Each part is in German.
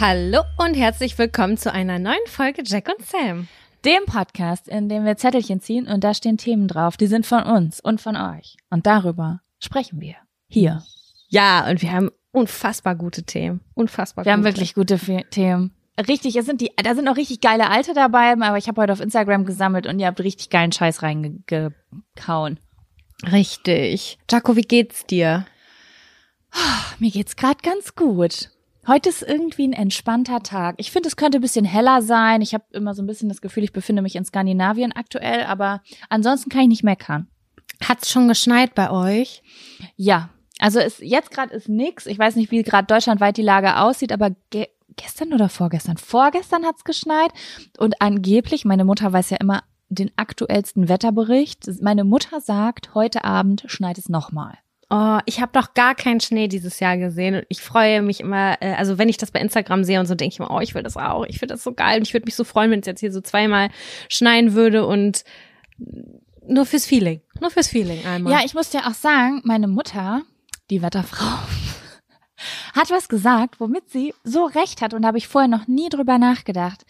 Hallo und herzlich willkommen zu einer neuen Folge Jack und Sam. Dem Podcast, in dem wir Zettelchen ziehen und da stehen Themen drauf, die sind von uns und von euch. Und darüber sprechen wir hier. Ja, und wir haben unfassbar gute Themen. Unfassbar Wir gute. haben wirklich gute Themen. Richtig, es sind die, da sind auch richtig geile alte dabei, aber ich habe heute auf Instagram gesammelt und ihr habt richtig geilen Scheiß reingekauen. Richtig. Jaco, wie geht's dir? Mir geht's gerade ganz gut. Heute ist irgendwie ein entspannter Tag. Ich finde, es könnte ein bisschen heller sein. Ich habe immer so ein bisschen das Gefühl, ich befinde mich in Skandinavien aktuell, aber ansonsten kann ich nicht meckern. Hat's schon geschneit bei euch? Ja, also es, jetzt gerade ist nix. Ich weiß nicht, wie gerade deutschlandweit die Lage aussieht, aber ge gestern oder vorgestern? Vorgestern hat's geschneit und angeblich, meine Mutter weiß ja immer den aktuellsten Wetterbericht. Meine Mutter sagt, heute Abend schneit es nochmal. Oh, ich habe doch gar keinen Schnee dieses Jahr gesehen und ich freue mich immer, äh, also wenn ich das bei Instagram sehe und so, denke ich mir, oh, ich will das auch, ich finde das so geil und ich würde mich so freuen, wenn es jetzt hier so zweimal schneien würde und nur fürs Feeling, nur fürs Feeling einmal. Ja, ich muss dir auch sagen, meine Mutter, die Wetterfrau, hat was gesagt, womit sie so recht hat und da habe ich vorher noch nie drüber nachgedacht.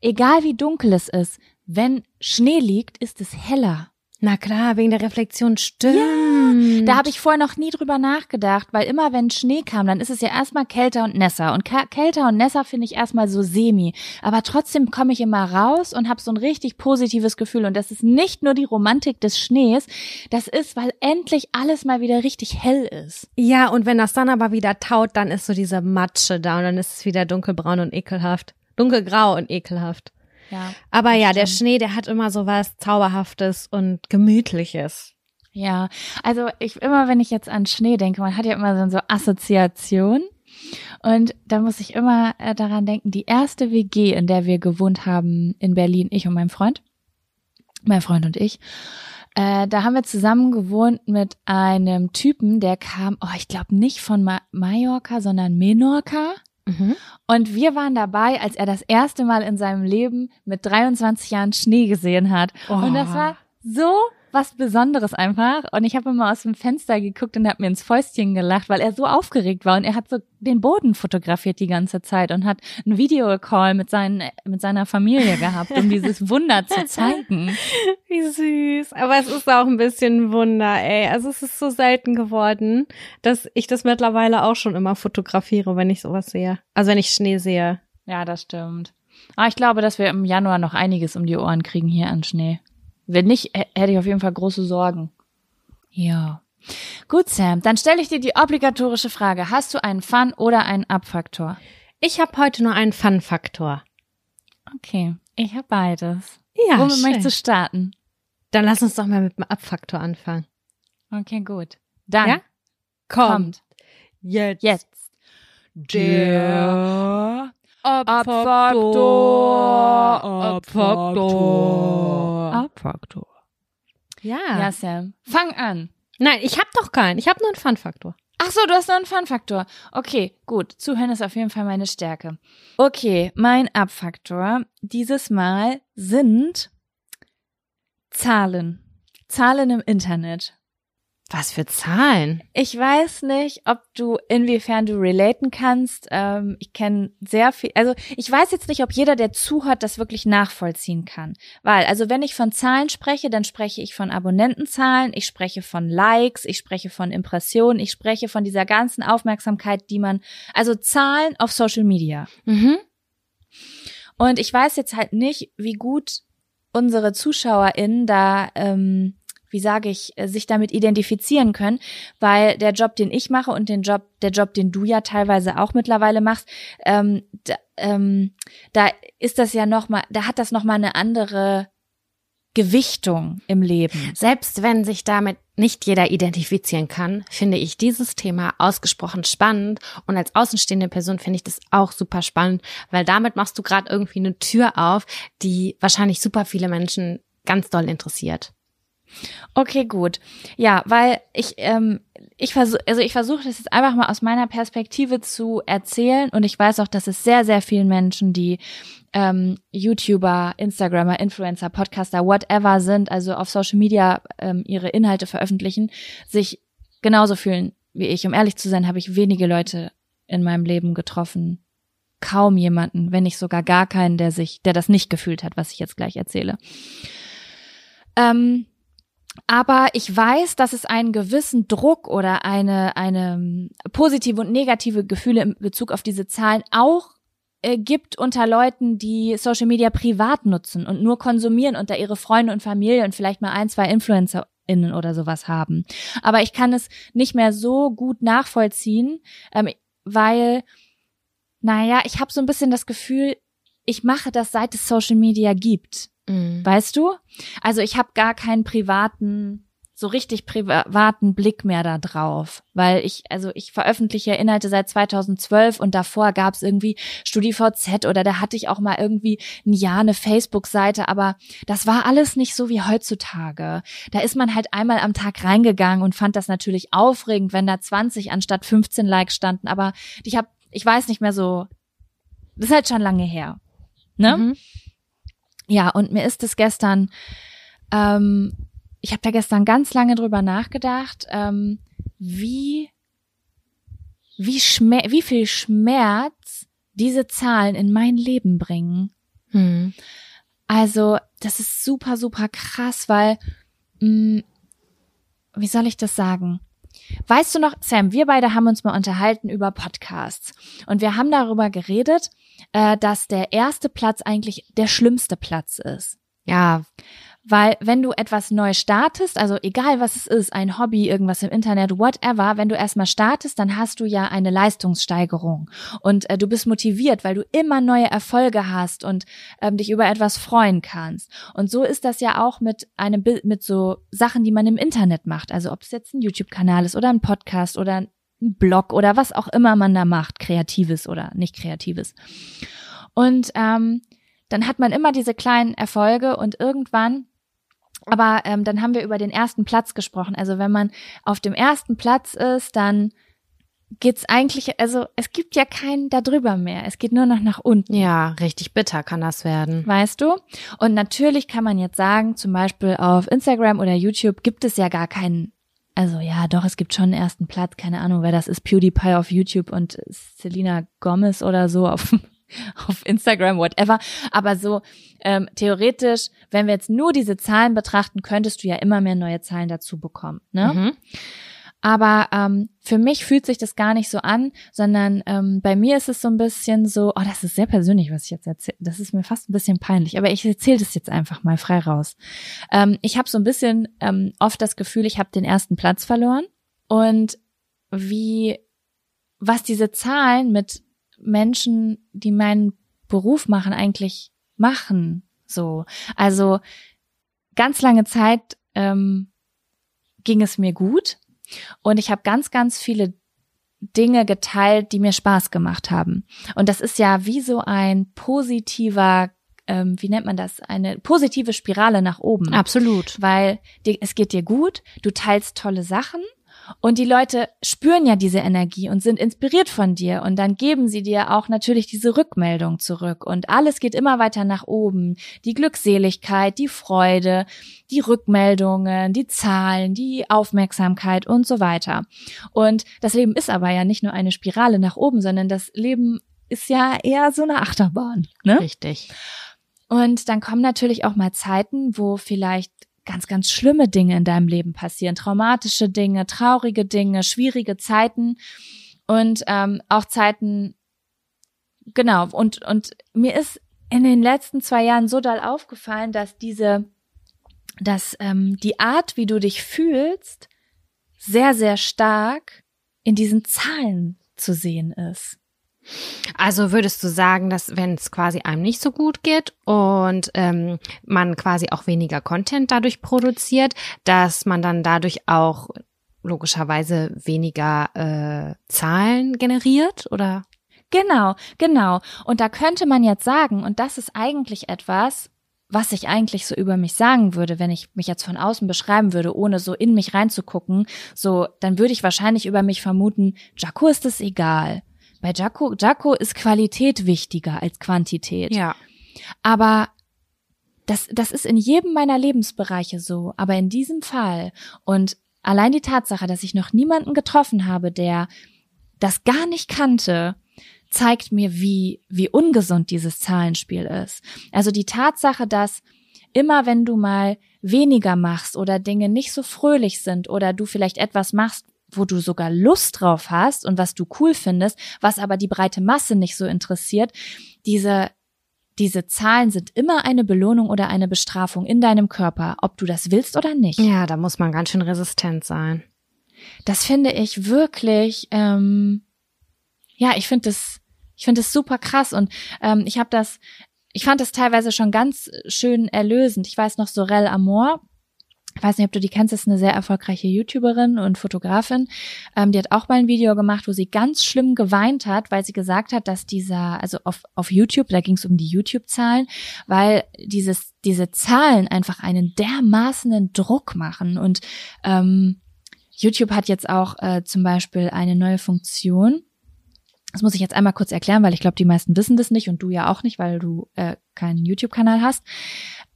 Egal wie dunkel es ist, wenn Schnee liegt, ist es heller. Na klar, wegen der Reflexion stimmt. Da habe ich vorher noch nie drüber nachgedacht, weil immer wenn Schnee kam, dann ist es ja erstmal kälter und nässer. Und kälter und nässer finde ich erstmal so semi. Aber trotzdem komme ich immer raus und habe so ein richtig positives Gefühl. Und das ist nicht nur die Romantik des Schnees, das ist, weil endlich alles mal wieder richtig hell ist. Ja, und wenn das dann aber wieder taut, dann ist so diese Matsche da und dann ist es wieder dunkelbraun und ekelhaft. Dunkelgrau und ekelhaft. Ja. Aber ja, der. Schnee, der hat immer so was Zauberhaftes und Gemütliches. Ja, also ich immer, wenn ich jetzt an Schnee denke, man hat ja immer so, so Assoziationen. Und da muss ich immer äh, daran denken, die erste WG, in der wir gewohnt haben in Berlin, ich und mein Freund, mein Freund und ich, äh, da haben wir zusammen gewohnt mit einem Typen, der kam, oh, ich glaube nicht von Ma Mallorca, sondern Menorca. Und wir waren dabei, als er das erste Mal in seinem Leben mit 23 Jahren Schnee gesehen hat. Und das Oh. war so was Besonderes einfach. Und ich habe immer aus dem Fenster geguckt und habe mir ins Fäustchen gelacht, weil er so aufgeregt war. Und er hat so den Boden fotografiert die ganze Zeit und hat einen Videocall mit, seinen, mit seiner Familie gehabt, um dieses Wunder zu zeigen. Wie süß. Aber es ist auch ein bisschen ein Wunder, ey. Also es ist so selten geworden, dass ich das mittlerweile auch schon immer fotografiere, wenn ich sowas sehe. Also wenn ich Schnee sehe. Ja, das stimmt. Aber ich glaube, dass wir im Januar noch einiges um die Ohren kriegen hier an Schnee. Wenn nicht, hätte ich auf jeden Fall große Sorgen. Ja. Gut, Sam, dann stelle ich dir die obligatorische Frage. Hast du einen Fun- oder einen Abfaktor? Ich habe heute nur einen Fun-Faktor. Okay, ich habe beides. Ja, Womit schön. möchtest du starten? Dann lass uns doch mal mit dem Abfaktor anfangen. Okay, gut. Dann Ja? kommt Jetzt. jetzt Der Abfaktor. Abfaktor. Abfaktor. Ja. Ja, Sam, fang an. Nein, ich habe doch keinen. Ich habe nur einen Fun-Faktor. Ach so, du hast noch einen Fun-Faktor. Okay, gut. Zuhören ist auf jeden Fall meine Stärke. Okay, mein Abfaktor dieses Mal sind Zahlen. Zahlen im Internet. Was für Zahlen? Ich weiß nicht, ob du, inwiefern du relaten kannst. Ähm, ich kenne sehr viel, also ich weiß jetzt nicht, ob jeder, der zuhört, das wirklich nachvollziehen kann. Weil, also wenn ich von Zahlen spreche, dann spreche ich von Abonnentenzahlen, ich spreche von Likes, ich spreche von Impressionen, ich spreche von dieser ganzen Aufmerksamkeit, die man, also Zahlen auf Social Media. Mhm. Und ich weiß jetzt halt nicht, wie gut unsere ZuschauerInnen da, ähm, wie sage ich, äh, sich damit identifizieren können, weil der Job, den ich mache und den Job, der Job, den du ja teilweise auch mittlerweile machst, ähm, da, ähm, da ist das ja noch mal, da hat das noch mal eine andere Gewichtung im Leben. Selbst wenn sich damit nicht jeder identifizieren kann, finde ich dieses Thema ausgesprochen spannend. Und als außenstehende Person finde ich das auch super spannend, weil damit machst du gerade irgendwie eine Tür auf, die wahrscheinlich super viele Menschen ganz doll interessiert. Okay, gut. Ja, weil ich, ähm, ich versuche, also ich versuche das jetzt einfach mal aus meiner Perspektive zu erzählen und ich weiß auch, dass es sehr, sehr vielen Menschen, die ähm, YouTuber, Instagrammer, Influencer, Podcaster, whatever sind, also auf Social Media ähm, ihre Inhalte veröffentlichen, sich genauso fühlen wie ich. Um ehrlich zu sein, habe ich wenige Leute in meinem Leben getroffen, kaum jemanden, wenn nicht sogar gar keinen, der sich, der das nicht gefühlt hat, was ich jetzt gleich erzähle. Ähm, aber ich weiß, dass es einen gewissen Druck oder eine, eine ähm, positive und negative Gefühle in Bezug auf diese Zahlen auch äh, gibt unter Leuten, die Social Media privat nutzen und nur konsumieren unter ihre Freunde und Familie und vielleicht mal ein, zwei InfluencerInnen oder sowas haben. Aber ich kann es nicht mehr so gut nachvollziehen, ähm, weil, naja, ich habe so ein bisschen das Gefühl, ich mache das, seit es Social Media gibt. Mhm. Weißt du? Also ich habe gar keinen privaten so richtig privaten Blick mehr da drauf, weil ich also ich veröffentliche Inhalte seit 2012 und davor gab es irgendwie StudiVZ oder da hatte ich auch mal irgendwie ein Jahr eine Facebook-Seite, aber das war alles nicht so wie heutzutage. Da ist man halt einmal am Tag reingegangen und fand das natürlich aufregend, wenn da 20 anstatt 15 Likes standen, aber ich habe ich weiß nicht mehr so das ist halt schon lange her. Ne? Mhm. Ja, und mir ist es gestern ähm, ich habe da gestern ganz lange drüber nachgedacht, ähm, wie, wie, Schmer wie viel Schmerz diese Zahlen in mein Leben bringen. Hm. Also, das ist super, super krass, weil, mh, hm, wie soll ich das sagen? Weißt du noch, Sam, wir beide haben uns mal unterhalten über Podcasts und wir haben darüber geredet, äh, dass der erste Platz eigentlich der schlimmste Platz ist. Ja. Weil wenn du etwas neu startest, also egal was es ist, ein Hobby, irgendwas im Internet, whatever, wenn du erstmal startest, dann hast du ja eine Leistungssteigerung und äh, du bist motiviert, weil du immer neue Erfolge hast und ähm, dich über etwas freuen kannst. Und so ist das ja auch mit einem mit so Sachen, die man im Internet macht. Also ob es jetzt ein YouTube-Kanal ist oder ein Podcast oder ein Blog oder was auch immer man da macht, kreatives oder nicht kreatives. Und ähm, dann hat man immer diese kleinen Erfolge und irgendwann aber ähm, dann haben wir über den ersten Platz gesprochen. Also wenn man auf dem ersten Platz ist, dann geht's eigentlich, also es gibt ja keinen da drüber mehr. Es geht nur noch nach unten. Ja, richtig bitter kann das werden. Weißt du? Und natürlich kann man jetzt sagen, zum Beispiel auf Instagram oder YouTube gibt es ja gar keinen also ja, doch, es gibt schon einen ersten Platz, keine Ahnung, wer das ist, PewDiePie auf YouTube und Selina Gomez oder so auf auf Instagram, whatever. Aber so ähm, theoretisch, wenn wir jetzt nur diese Zahlen betrachten, könntest du ja immer mehr neue Zahlen dazu bekommen. Ne? Mhm. Aber ähm, für mich fühlt sich das gar nicht so an, sondern ähm, bei mir ist es so ein bisschen so, oh, das ist sehr persönlich, was ich jetzt erzähle. Das ist mir fast ein bisschen peinlich, aber ich erzähle das jetzt einfach mal frei raus. Ähm, ich habe so ein bisschen ähm, oft das Gefühl, ich habe den ersten Platz verloren und wie was diese Zahlen mit Menschen, die meinen Beruf machen, eigentlich machen. So, also ganz lange Zeit ähm, ging es mir gut und ich habe ganz, ganz viele Dinge geteilt, die mir Spaß gemacht haben. Und das ist ja wie so ein positiver ähm, wie nennt man das, eine positive Spirale nach oben. Absolut. Weil es geht dir gut, du teilst tolle Sachen und die Leute spüren ja diese Energie und sind inspiriert von dir und dann geben sie dir auch natürlich diese Rückmeldung zurück und alles geht immer weiter nach oben. Die Glückseligkeit, die Freude, die Rückmeldungen, die Zahlen, die Aufmerksamkeit und so weiter. Und das Leben ist aber ja nicht nur eine Spirale nach oben, sondern das Leben ist ja eher so eine Achterbahn. Ne? Richtig. Und dann kommen natürlich auch mal Zeiten, wo vielleicht ganz, ganz schlimme Dinge in deinem Leben passieren, traumatische Dinge, traurige Dinge, schwierige Zeiten und ähm, auch Zeiten, genau, und, und mir ist in den letzten zwei Jahren so doll aufgefallen, dass diese, dass ähm, die Art, wie du dich fühlst, sehr, sehr stark in diesen Zahlen zu sehen ist. Also würdest du sagen, dass wenn es quasi einem nicht so gut geht und ähm, man quasi auch weniger Content dadurch produziert, dass man dann dadurch auch logischerweise weniger äh, Zahlen generiert oder? Genau, genau. Und da könnte man jetzt sagen, und das ist eigentlich etwas, was ich eigentlich so über mich sagen würde, wenn ich mich jetzt von außen beschreiben würde, ohne so in mich reinzugucken, so, dann würde ich wahrscheinlich über mich vermuten, Jaco ist es egal. Bei Jaco, Jaco ist Qualität wichtiger als Quantität. Ja. Aber das, das ist in jedem meiner Lebensbereiche so. Aber in diesem Fall und allein die Tatsache, dass ich noch niemanden getroffen habe, der das gar nicht kannte, zeigt mir, wie, wie ungesund dieses Zahlenspiel ist. Also die Tatsache, dass immer wenn du mal weniger machst oder Dinge nicht so fröhlich sind oder du vielleicht etwas machst, wo du sogar Lust drauf hast und was du cool findest, was aber die breite Masse nicht so interessiert, diese diese Zahlen sind immer eine Belohnung oder eine Bestrafung in deinem Körper, ob du das willst oder nicht. Ja, da muss man ganz schön resistent sein. Das finde ich wirklich, ähm, ja, ich finde das, ich finde das super krass und ähm, ich habe das, ich fand das teilweise schon ganz schön erlösend. Ich weiß noch Sorel Amor, ich weiß nicht, ob du die kennst, ist eine sehr erfolgreiche YouTuberin und Fotografin. Ähm, die hat auch mal ein Video gemacht, wo sie ganz schlimm geweint hat, weil sie gesagt hat, dass dieser, also auf, auf YouTube, da ging es um die YouTube-Zahlen, weil dieses, diese Zahlen einfach einen dermaßenen Druck machen. Und ähm, YouTube hat jetzt auch äh, zum Beispiel eine neue Funktion. Das muss ich jetzt einmal kurz erklären, weil ich glaube, die meisten wissen das nicht und du ja auch nicht, weil du äh, keinen YouTube-Kanal hast.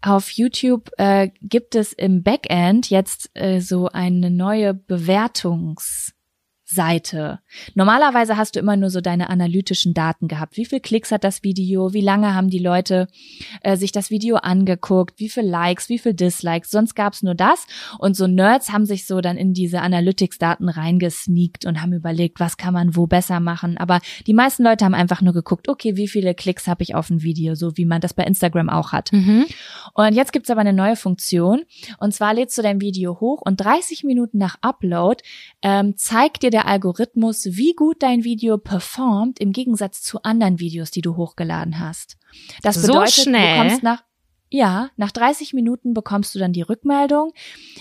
Auf YouTube äh, gibt es im Backend jetzt äh, so eine neue Bewertungs- Seite. Normalerweise hast du immer nur so deine analytischen Daten gehabt. Wie viel Klicks hat das Video? Wie lange haben die Leute äh, sich das Video angeguckt? Wie viel Likes? Wie viel Dislikes? Sonst gab's nur das. Und so Nerds haben sich so dann in diese Analytics-Daten reingesneakt und haben überlegt, was kann man wo besser machen. Aber die meisten Leute haben einfach nur geguckt, okay, wie viele Klicks habe ich auf ein Video, so wie man das bei Instagram auch hat. Mhm. Und jetzt gibt's aber eine neue Funktion. Und zwar lädst du dein Video hoch und 30 Minuten nach Upload ähm, zeigt dir der Algorithmus, wie gut dein Video performt im Gegensatz zu anderen Videos, die du hochgeladen hast. Das bedeutet, so schnell. du bekommst nach ja, nach 30 Minuten bekommst du dann die Rückmeldung.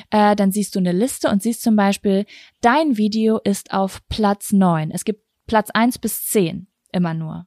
Äh, dann siehst du eine Liste und siehst zum Beispiel, dein Video ist auf Platz 9. Es gibt Platz 1 bis 10 immer nur.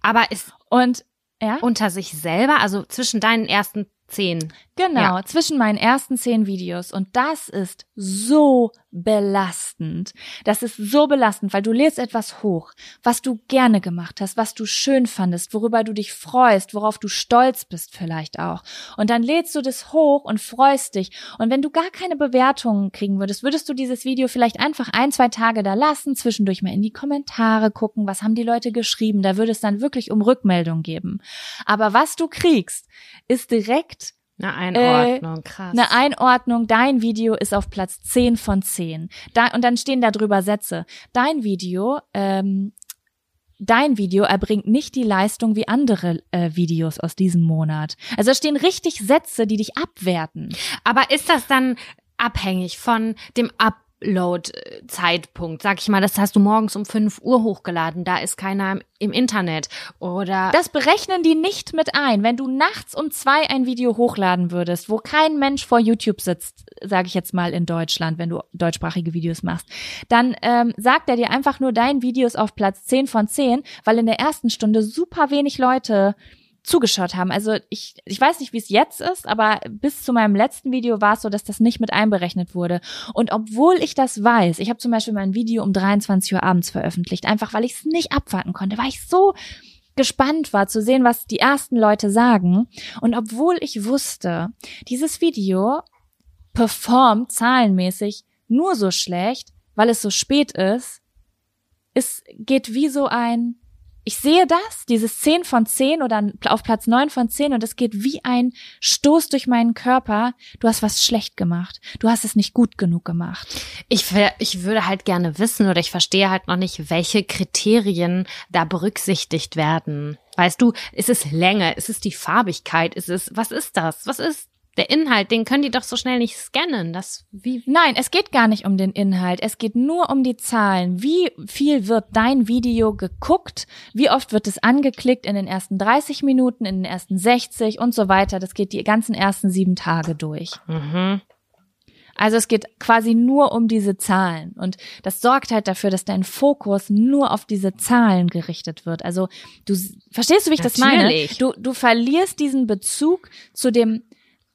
Aber ist und ja? unter sich selber, also zwischen deinen ersten zehn. Genau, ja. zwischen meinen ersten zehn Videos. Und das ist so belastend. Das ist so belastend, weil du lädst etwas hoch, was du gerne gemacht hast, was du schön fandest, worüber du dich freust, worauf du stolz bist vielleicht auch. Und dann lädst du das hoch und freust dich. Und wenn du gar keine Bewertungen kriegen würdest, würdest du dieses Video vielleicht einfach ein, zwei Tage da lassen, zwischendurch mal in die Kommentare gucken, was haben die Leute geschrieben. Da würde es dann wirklich um Rückmeldung geben. Aber was du kriegst, ist direkt eine Einordnung, äh, krass. Eine Einordnung, dein Video ist auf Platz 10 von 10. Da, und dann stehen da drüber Sätze. Dein Video, ähm, dein Video erbringt nicht die Leistung wie andere äh, Videos aus diesem Monat. Also da stehen richtig Sätze, die dich abwerten. Aber ist das dann abhängig von dem Ab Upload-Zeitpunkt. Sag ich mal, das hast du morgens um 5 Uhr hochgeladen, da ist keiner im Internet. Oder. Das berechnen die nicht mit ein. Wenn du nachts um zwei ein Video hochladen würdest, wo kein Mensch vor YouTube sitzt, sage ich jetzt mal in Deutschland, wenn du deutschsprachige Videos machst, dann ähm, sagt er dir einfach nur, dein Video ist auf Platz 10 von 10, weil in der ersten Stunde super wenig Leute zugeschaut haben. Also ich, ich weiß nicht, wie es jetzt ist, aber bis zu meinem letzten Video war es so, dass das nicht mit einberechnet wurde. Und obwohl ich das weiß, ich habe zum Beispiel mein Video um 23 Uhr abends veröffentlicht, einfach weil ich es nicht abwarten konnte, weil ich so gespannt war zu sehen, was die ersten Leute sagen. Und obwohl ich wusste, dieses Video performt zahlenmäßig nur so schlecht, weil es so spät ist, es geht wie so ein ich sehe das, dieses 10 von 10 oder auf Platz 9 von 10 und es geht wie ein Stoß durch meinen Körper. Du hast was schlecht gemacht. Du hast es nicht gut genug gemacht. Ich, ich würde halt gerne wissen oder ich verstehe halt noch nicht, welche Kriterien da berücksichtigt werden. Weißt du, ist es Länge? Ist es die Farbigkeit? Ist es, was ist das? Was ist der Inhalt, den können die doch so schnell nicht scannen. Das wie Nein, es geht gar nicht um den Inhalt. Es geht nur um die Zahlen. Wie viel wird dein Video geguckt? Wie oft wird es angeklickt in den ersten 30 Minuten, in den ersten 60 und so weiter? Das geht die ganzen ersten sieben Tage durch. Mhm. Also es geht quasi nur um diese Zahlen. Und das sorgt halt dafür, dass dein Fokus nur auf diese Zahlen gerichtet wird. Also du verstehst du, wie ich Natürlich. das meine? Du, du verlierst diesen Bezug zu dem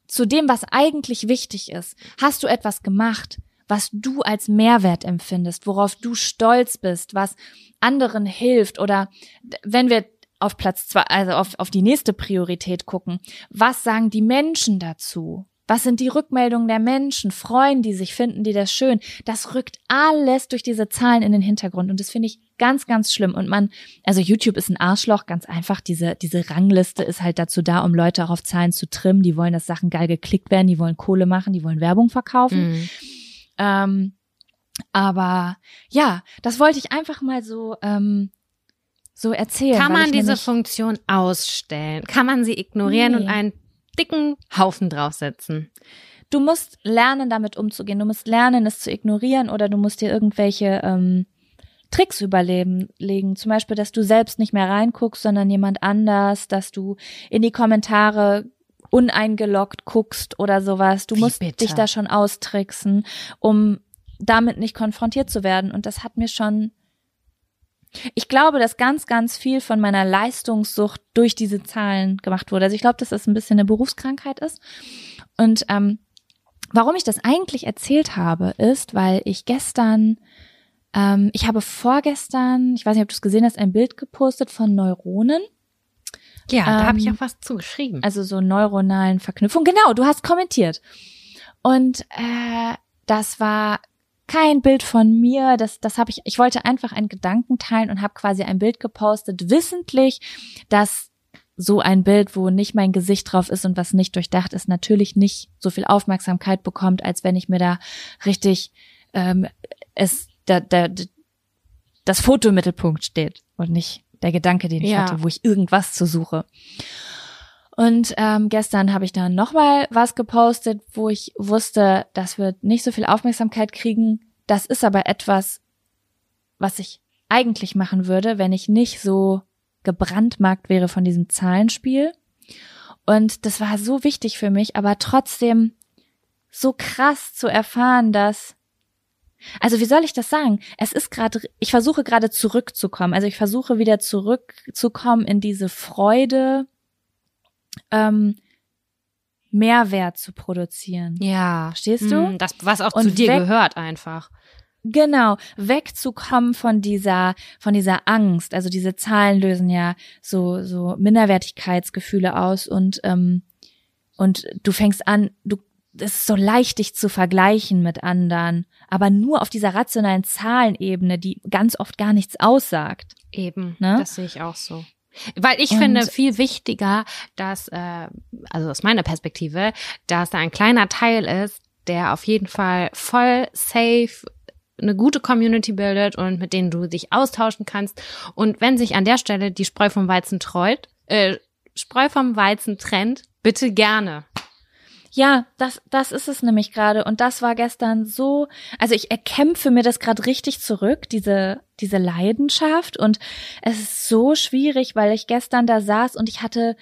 zu dem, was eigentlich wichtig ist. Hast du etwas gemacht, was du als Mehrwert empfindest, worauf du stolz bist, was anderen hilft oder wenn wir auf Platz zwei, also auf, auf die nächste Priorität gucken, was sagen die Menschen dazu? Was sind die Rückmeldungen der Menschen? Freuen die sich? Finden die das schön? Das rückt alles durch diese Zahlen in den Hintergrund und das finde ich Ganz, ganz schlimm. Und man, also YouTube ist ein Arschloch, ganz einfach. Diese, diese Rangliste ist halt dazu da, um Leute auch auf Zahlen zu trimmen. Die wollen, dass Sachen geil geklickt werden, die wollen Kohle machen, die wollen Werbung verkaufen. Mhm. Ähm, aber ja, das wollte ich einfach mal so, ähm, so erzählen. Kann man diese Funktion ausstellen? Kann man sie ignorieren nee. und einen dicken Haufen draufsetzen? Du musst lernen, damit umzugehen. Du musst lernen, es zu ignorieren oder du musst dir irgendwelche ähm, Tricks überlegen. Legen. Zum Beispiel, dass du selbst nicht mehr reinguckst, sondern jemand anders, dass du in die Kommentare uneingeloggt guckst oder sowas. Du Wie musst bitte? dich da schon austricksen, um damit nicht konfrontiert zu werden. Und das hat mir schon ich glaube, dass ganz, ganz viel von meiner Leistungssucht durch diese Zahlen gemacht wurde. Also ich glaube, dass das ein bisschen eine Berufskrankheit ist. Und ähm, warum ich das eigentlich erzählt habe, ist, weil ich gestern, ähm, ich habe vorgestern, ich weiß nicht, ob du es gesehen hast, ein Bild gepostet von Neuronen. Ja, da ähm, habe ich auch was zugeschrieben. Also so neuronalen Verknüpfungen. Genau, du hast kommentiert. Und äh, das war kein Bild von mir, das, das habe ich, ich wollte einfach einen Gedanken teilen und habe quasi ein Bild gepostet, wissentlich, dass so ein Bild, wo nicht mein Gesicht drauf ist und was nicht durchdacht ist, natürlich nicht so viel Aufmerksamkeit bekommt, als wenn ich mir da richtig ähm, es da, da, das Foto im Mittelpunkt steht und nicht der Gedanke, den ich ja. hatte, wo ich irgendwas zu suche. Und ähm, gestern habe ich dann nochmal was gepostet, wo ich wusste, das wird nicht so viel Aufmerksamkeit kriegen. Das ist aber etwas, was ich eigentlich machen würde, wenn ich nicht so gebrandmarkt wäre von diesem Zahlenspiel. Und das war so wichtig für mich, aber trotzdem so krass zu erfahren, dass also wie soll ich das sagen? Es ist gerade, ich versuche gerade zurückzukommen. Also ich versuche wieder zurückzukommen in diese Freude, ähm, Mehrwert zu produzieren. Ja. Stehst du? Mm, das, was auch Und zu dir gehört einfach. Genau, wegzukommen von dieser, von dieser Angst. Also diese Zahlen lösen ja so, so Minderwertigkeitsgefühle aus und, ähm, und du fängst an, du, es ist so leicht, dich zu vergleichen mit anderen, aber nur auf dieser rationalen Zahlenebene, die ganz oft gar nichts aussagt. Eben, ne? das sehe ich auch so. Weil ich und finde viel wichtiger, dass, äh, also aus meiner Perspektive, dass da ein kleiner Teil ist, der auf jeden Fall voll safe eine gute Community bildet und mit denen du dich austauschen kannst. Und wenn sich an der Stelle die Spreu vom Weizen treut, äh, Spreu vom Weizen trennt, bitte gerne. Ja, das, das ist es nämlich gerade. Und das war gestern so, also ich erkämpfe mir das gerade richtig zurück, diese, diese Leidenschaft. Und es ist so schwierig, weil ich gestern da saß und ich hatte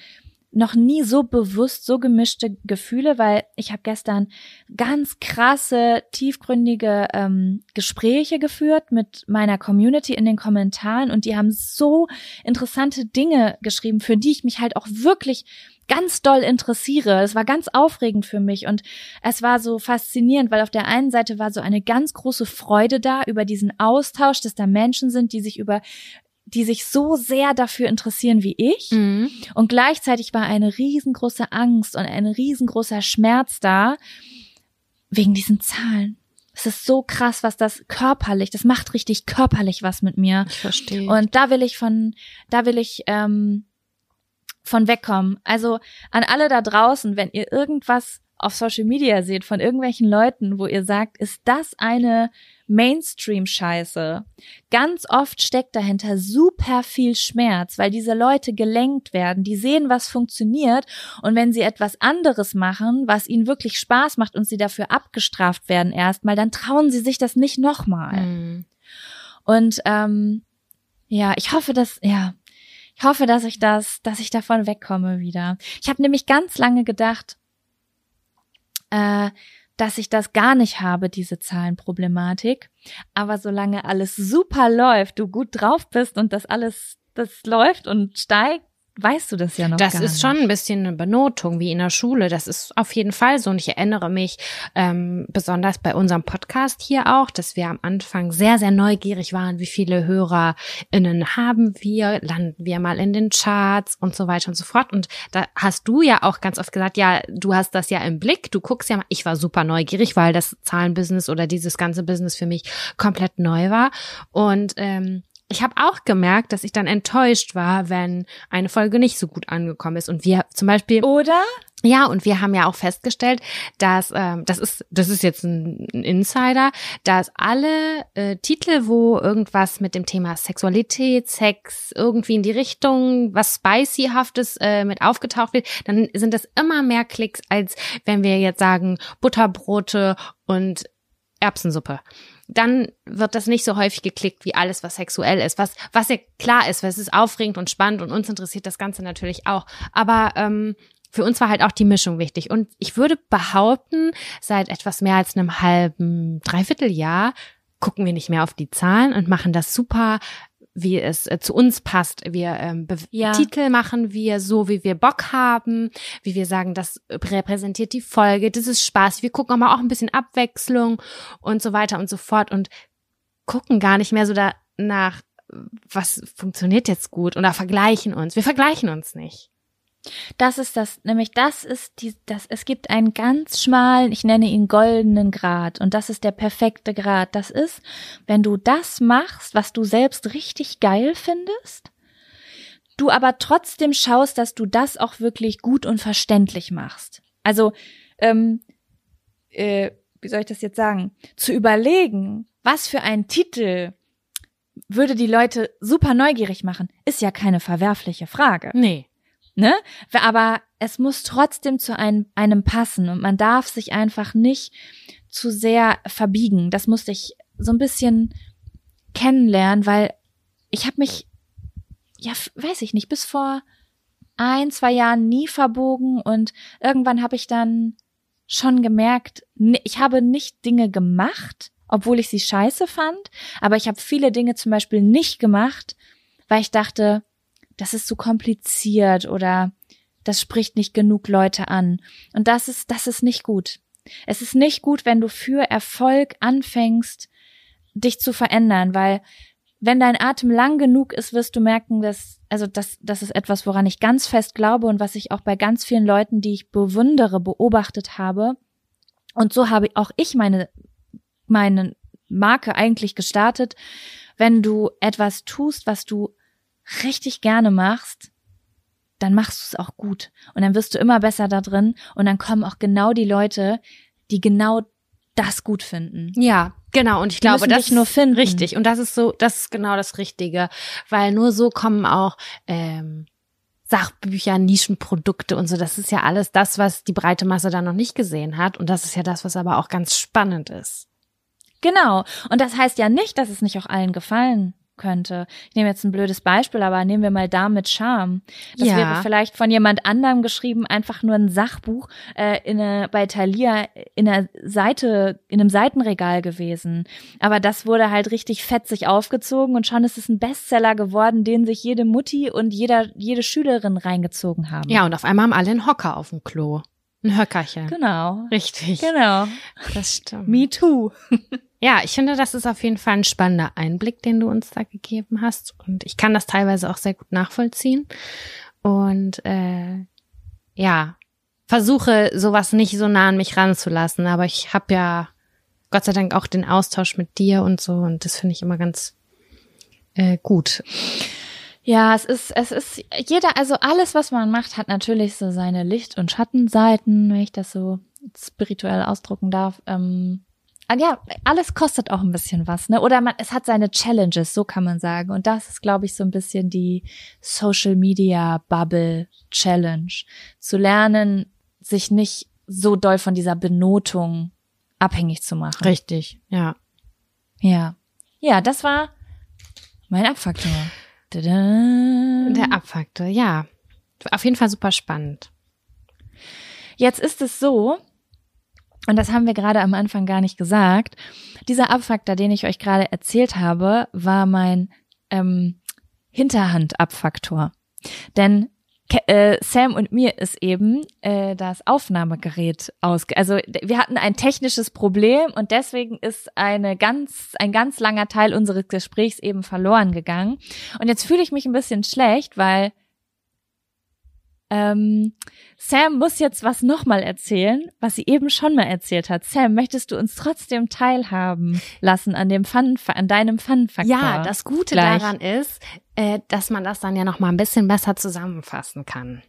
noch nie so bewusst so gemischte Gefühle, weil ich habe gestern ganz krasse, tiefgründige ähm, Gespräche geführt mit meiner Community in den Kommentaren und die haben so interessante Dinge geschrieben, für die ich mich halt auch wirklich ganz doll interessiere. Es war ganz aufregend für mich und es war so faszinierend, weil auf der einen Seite war so eine ganz große Freude da über diesen Austausch, dass da Menschen sind, die sich über die sich so sehr dafür interessieren wie ich. Mhm. Und gleichzeitig war eine riesengroße Angst und ein riesengroßer Schmerz da wegen diesen Zahlen. Es ist so krass, was das körperlich, das macht richtig körperlich was mit mir. Ich verstehe. Und da will ich von, da will ich ähm, von wegkommen. Also an alle da draußen, wenn ihr irgendwas auf Social Media seht von irgendwelchen Leuten, wo ihr sagt, ist das eine Mainstream-Scheiße. Ganz oft steckt dahinter super viel Schmerz, weil diese Leute gelenkt werden, die sehen, was funktioniert und wenn sie etwas anderes machen, was ihnen wirklich Spaß macht und sie dafür abgestraft werden erstmal, dann trauen sie sich das nicht nochmal. Mhm. Und ähm, ja, ich hoffe, dass, ja, ich hoffe, dass ich das, dass ich davon wegkomme wieder. Ich habe nämlich ganz lange gedacht, äh, dass ich das gar nicht habe, diese Zahlenproblematik. Aber solange alles super läuft, du gut drauf bist und das alles, das läuft und steigt, weißt du das ja noch. Das ist nicht. schon ein bisschen eine Benotung wie in der Schule. Das ist auf jeden Fall so. Und ich erinnere mich ähm, besonders bei unserem Podcast hier auch, dass wir am Anfang sehr, sehr neugierig waren, wie viele HörerInnen haben wir, landen wir mal in den Charts und so weiter und so fort. Und da hast du ja auch ganz oft gesagt, ja, du hast das ja im Blick, du guckst ja mal, ich war super neugierig, weil das Zahlenbusiness oder dieses ganze Business für mich komplett neu war. Und ähm, ich habe auch gemerkt, dass ich dann enttäuscht war, wenn eine Folge nicht so gut angekommen ist. Und wir zum Beispiel. Oder? Ja, und wir haben ja auch festgestellt, dass ähm, das ist das ist jetzt ein, ein Insider, dass alle äh, Titel, wo irgendwas mit dem Thema Sexualität, Sex irgendwie in die Richtung was spicyhaftes äh, mit aufgetaucht wird, dann sind das immer mehr Klicks als wenn wir jetzt sagen Butterbrote und Erbsensuppe dann wird das nicht so häufig geklickt wie alles, was sexuell ist. Was, was ja klar ist, weil es ist aufregend und spannend und uns interessiert das Ganze natürlich auch. Aber ähm, für uns war halt auch die Mischung wichtig. Und ich würde behaupten, seit etwas mehr als einem halben, dreiviertel Jahr gucken wir nicht mehr auf die Zahlen und machen das super, wie es äh, zu uns passt. Wir ähm, ja. Titel machen wir so, wie wir Bock haben, wie wir sagen, das repräsentiert die Folge, das ist Spaß. Wir gucken aber auch ein bisschen Abwechslung und so weiter und so fort und gucken gar nicht mehr so danach, was funktioniert jetzt gut oder vergleichen uns. Wir vergleichen uns nicht. Das ist das, nämlich das ist die, das, es gibt einen ganz schmalen, ich nenne ihn goldenen Grad und das ist der perfekte Grad. Das ist, wenn du das machst, was du selbst richtig geil findest, du aber trotzdem schaust, dass du das auch wirklich gut und verständlich machst. Also, ähm, äh, wie soll ich das jetzt sagen? Zu überlegen, was für ein Titel würde die Leute super neugierig machen, ist ja keine verwerfliche Frage. Nee. Ne? Aber es muss trotzdem zu einem, einem passen und man darf sich einfach nicht zu sehr verbiegen. Das musste ich so ein bisschen kennenlernen, weil ich habe mich, ja, weiß ich nicht, bis vor ein, zwei Jahren nie verbogen und irgendwann habe ich dann schon gemerkt, ich habe nicht Dinge gemacht, obwohl ich sie scheiße fand, aber ich habe viele Dinge zum Beispiel nicht gemacht, weil ich dachte, das ist zu kompliziert oder das spricht nicht genug Leute an. Und das ist, das ist nicht gut. Es ist nicht gut, wenn du für Erfolg anfängst, dich zu verändern, weil wenn dein Atem lang genug ist, wirst du merken, dass, also das, das ist etwas, woran ich ganz fest glaube und was ich auch bei ganz vielen Leuten, die ich bewundere, beobachtet habe. Und so habe auch ich meine, meine Marke eigentlich gestartet. Wenn du etwas tust, was du richtig gerne machst, dann machst du es auch gut. Und dann wirst du immer besser da drin und dann kommen auch genau die Leute, die genau das gut finden. Ja, genau. Und ich die glaube, das nur finden. Richtig. Und das ist so, das ist genau das Richtige, weil nur so kommen auch ähm, Sachbücher, Nischenprodukte und so. Das ist ja alles das, was die breite Masse da noch nicht gesehen hat. Und das ist ja das, was aber auch ganz spannend ist. Genau. Und das heißt ja nicht, dass es nicht auch allen gefallen könnte. Ich nehme jetzt ein blödes Beispiel, aber nehmen wir mal da mit Charme. Das ja. wäre vielleicht von jemand anderem geschrieben, einfach nur ein Sachbuch äh, in eine, bei Thalia in einer Seite, in einem Seitenregal gewesen. Aber das wurde halt richtig fetzig aufgezogen und schon ist es ein Bestseller geworden, den sich jede Mutti und jeder, jede Schülerin reingezogen haben. Ja, und auf einmal haben alle einen Hocker auf dem Klo. Ein Höckerchen. Genau. Richtig. Genau. Das stimmt. Me too. Ja, ich finde, das ist auf jeden Fall ein spannender Einblick, den du uns da gegeben hast. Und ich kann das teilweise auch sehr gut nachvollziehen. Und äh, ja, versuche sowas nicht so nah an mich ranzulassen. Aber ich habe ja Gott sei Dank auch den Austausch mit dir und so. Und das finde ich immer ganz äh, gut. Ja, es ist, es ist jeder, also alles, was man macht, hat natürlich so seine Licht- und Schattenseiten, wenn ich das so spirituell ausdrucken darf. Ähm, ja, alles kostet auch ein bisschen was, ne? Oder man, es hat seine Challenges, so kann man sagen. Und das ist, glaube ich, so ein bisschen die Social Media Bubble Challenge. Zu lernen, sich nicht so doll von dieser Benotung abhängig zu machen. Richtig, ja. Ja. Ja, das war mein Abfaktor. Tada. Der Abfaktor, ja. Auf jeden Fall super spannend. Jetzt ist es so, und das haben wir gerade am Anfang gar nicht gesagt. Dieser Abfaktor, den ich euch gerade erzählt habe, war mein ähm, Hinterhand-Abfaktor. Denn äh, Sam und mir ist eben äh, das Aufnahmegerät ausge... Also wir hatten ein technisches Problem und deswegen ist eine ganz, ein ganz langer Teil unseres Gesprächs eben verloren gegangen. Und jetzt fühle ich mich ein bisschen schlecht, weil Ähm, Sam muss jetzt was nochmal erzählen, was sie eben schon mal erzählt hat. Sam, möchtest du uns trotzdem teilhaben lassen an dem Fun, an deinem Fun-Faktor? Ja, das Gute Gleich. daran ist, äh, dass man das dann ja noch mal ein bisschen besser zusammenfassen kann.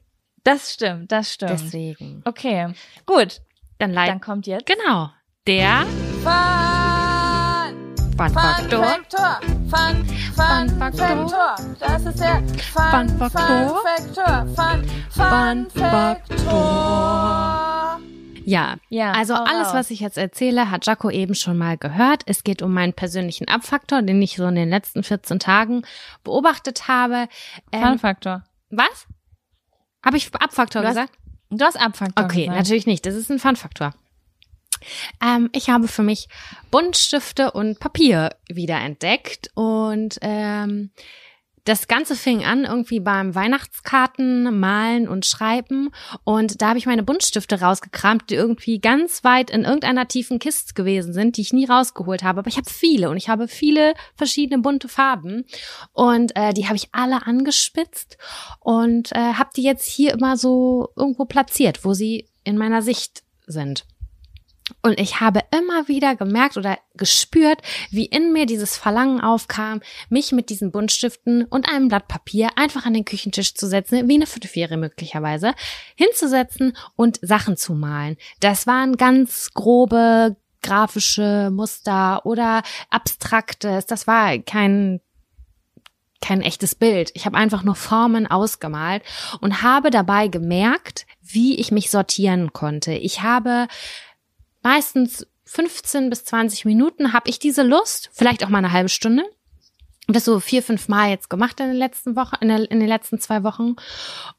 Das stimmt, das stimmt. Deswegen. Okay, gut. Dann, dann kommt jetzt. Genau. Der Fun, Fun Faktor. Fun, Fun, Fun Faktor. Das ist der Fun, Fun Faktor. Fun, Fun, Fun Faktor. Ja, ja, also alles, was ich jetzt erzähle, hat Jaco eben schon mal gehört. Es geht um meinen persönlichen Abfaktor, den ich so in den letzten 14 Tagen beobachtet habe. Ähm, Fun-Faktor. Was? Habe ich Abfaktor du gesagt? Hast, du hast Abfaktor Okay, gesagt. natürlich nicht. Das ist ein Fun-Faktor. Ähm, ich habe für mich Buntstifte und Papier wiederentdeckt und ähm, das Ganze fing an irgendwie beim Weihnachtskarten malen und schreiben und da habe ich meine Buntstifte rausgekramt, die irgendwie ganz weit in irgendeiner tiefen Kiste gewesen sind, die ich nie rausgeholt habe. Aber ich habe viele und ich habe viele verschiedene bunte Farben und äh, die habe ich alle angespitzt und äh, habe die jetzt hier immer so irgendwo platziert, wo sie in meiner Sicht sind. Und ich habe immer wieder gemerkt oder gespürt, wie in mir dieses Verlangen aufkam, mich mit diesen Buntstiften und einem Blatt Papier einfach an den Küchentisch zu setzen, wie eine Fünfjährige möglicherweise, hinzusetzen und Sachen zu malen. Das waren ganz grobe grafische Muster oder abstraktes. Das war kein kein echtes Bild. Ich habe einfach nur Formen ausgemalt und habe dabei gemerkt, wie ich mich sortieren konnte. Ich habe meistens 15 bis 20 Minuten. Habe ich diese Lust, vielleicht auch mal eine halbe Stunde. Das so vier, fünf Mal jetzt gemacht in den letzten Wochen, in, der, in den letzten zwei Wochen.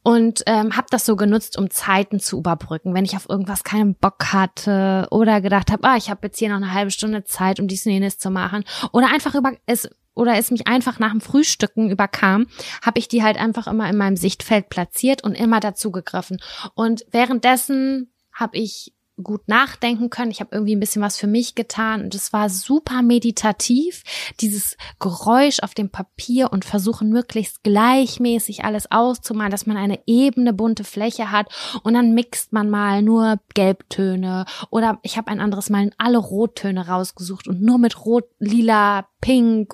Und ähm, habe das so genutzt, um Zeiten zu überbrücken, wenn ich auf irgendwas keinen Bock hatte oder gedacht habe, ah, ich habe jetzt hier noch eine halbe Stunde Zeit, um dies und jenes zu machen. Oder einfach über es oder es mich einfach nach dem Frühstücken überkam, habe ich die halt einfach immer in meinem Sichtfeld platziert und immer dazu gegriffen. Und währenddessen habe ich gut nachdenken können. Ich habe irgendwie ein bisschen was für mich getan und es war super meditativ, dieses Geräusch auf dem Papier und versuchen möglichst gleichmäßig alles auszumalen, dass man eine ebene bunte Fläche hat und dann mixt man mal nur Gelbtöne oder ich habe ein anderes Mal alle Rottöne rausgesucht und nur mit Rot, Lila, Pink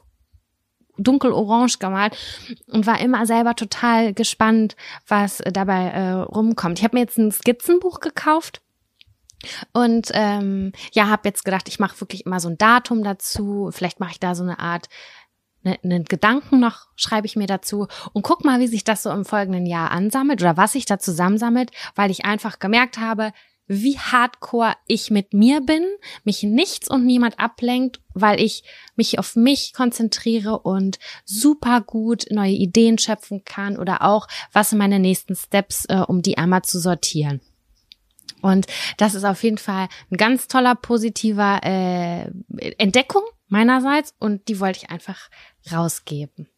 dunkelorange gemalt und war immer selber total gespannt, was dabei äh, rumkommt. Ich habe mir jetzt ein Skizzenbuch gekauft und ähm, ja, habe jetzt gedacht, ich mache wirklich immer so ein Datum dazu. Vielleicht mache ich da so eine Art ne, einen Gedanken noch, schreibe ich mir dazu und guck mal, wie sich das so im folgenden Jahr ansammelt oder was sich da zusammensammelt, weil ich einfach gemerkt habe, wie hardcore ich mit mir bin, mich nichts und niemand ablenkt, weil ich mich auf mich konzentriere und super gut neue Ideen schöpfen kann oder auch, was sind meine nächsten Steps, äh, um die einmal zu sortieren. Und das ist auf jeden Fall ein ganz toller, positiver äh, Entdeckung meinerseits und die wollte ich einfach rausgeben.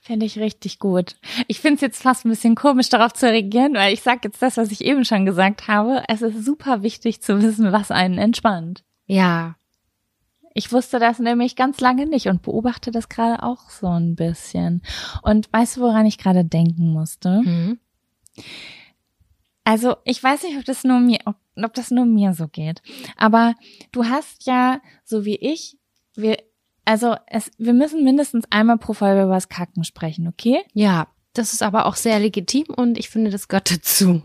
Finde ich richtig gut. Ich finde es jetzt fast ein bisschen komisch, darauf zu reagieren, weil ich sage jetzt das, was ich eben schon gesagt habe. Es ist super wichtig zu wissen, was einen entspannt. Ja. Ich wusste das nämlich ganz lange nicht und beobachte das gerade auch so ein bisschen. Und weißt du, woran ich gerade denken musste? Mhm. Also ich weiß nicht, ob das nur mir, ob, ob das nur mir so geht. Aber du hast ja, so wie ich, wir, also es, wir müssen mindestens einmal pro Folge über das Kacken sprechen, okay? Ja, das ist aber auch sehr legitim und ich finde, das gehört dazu.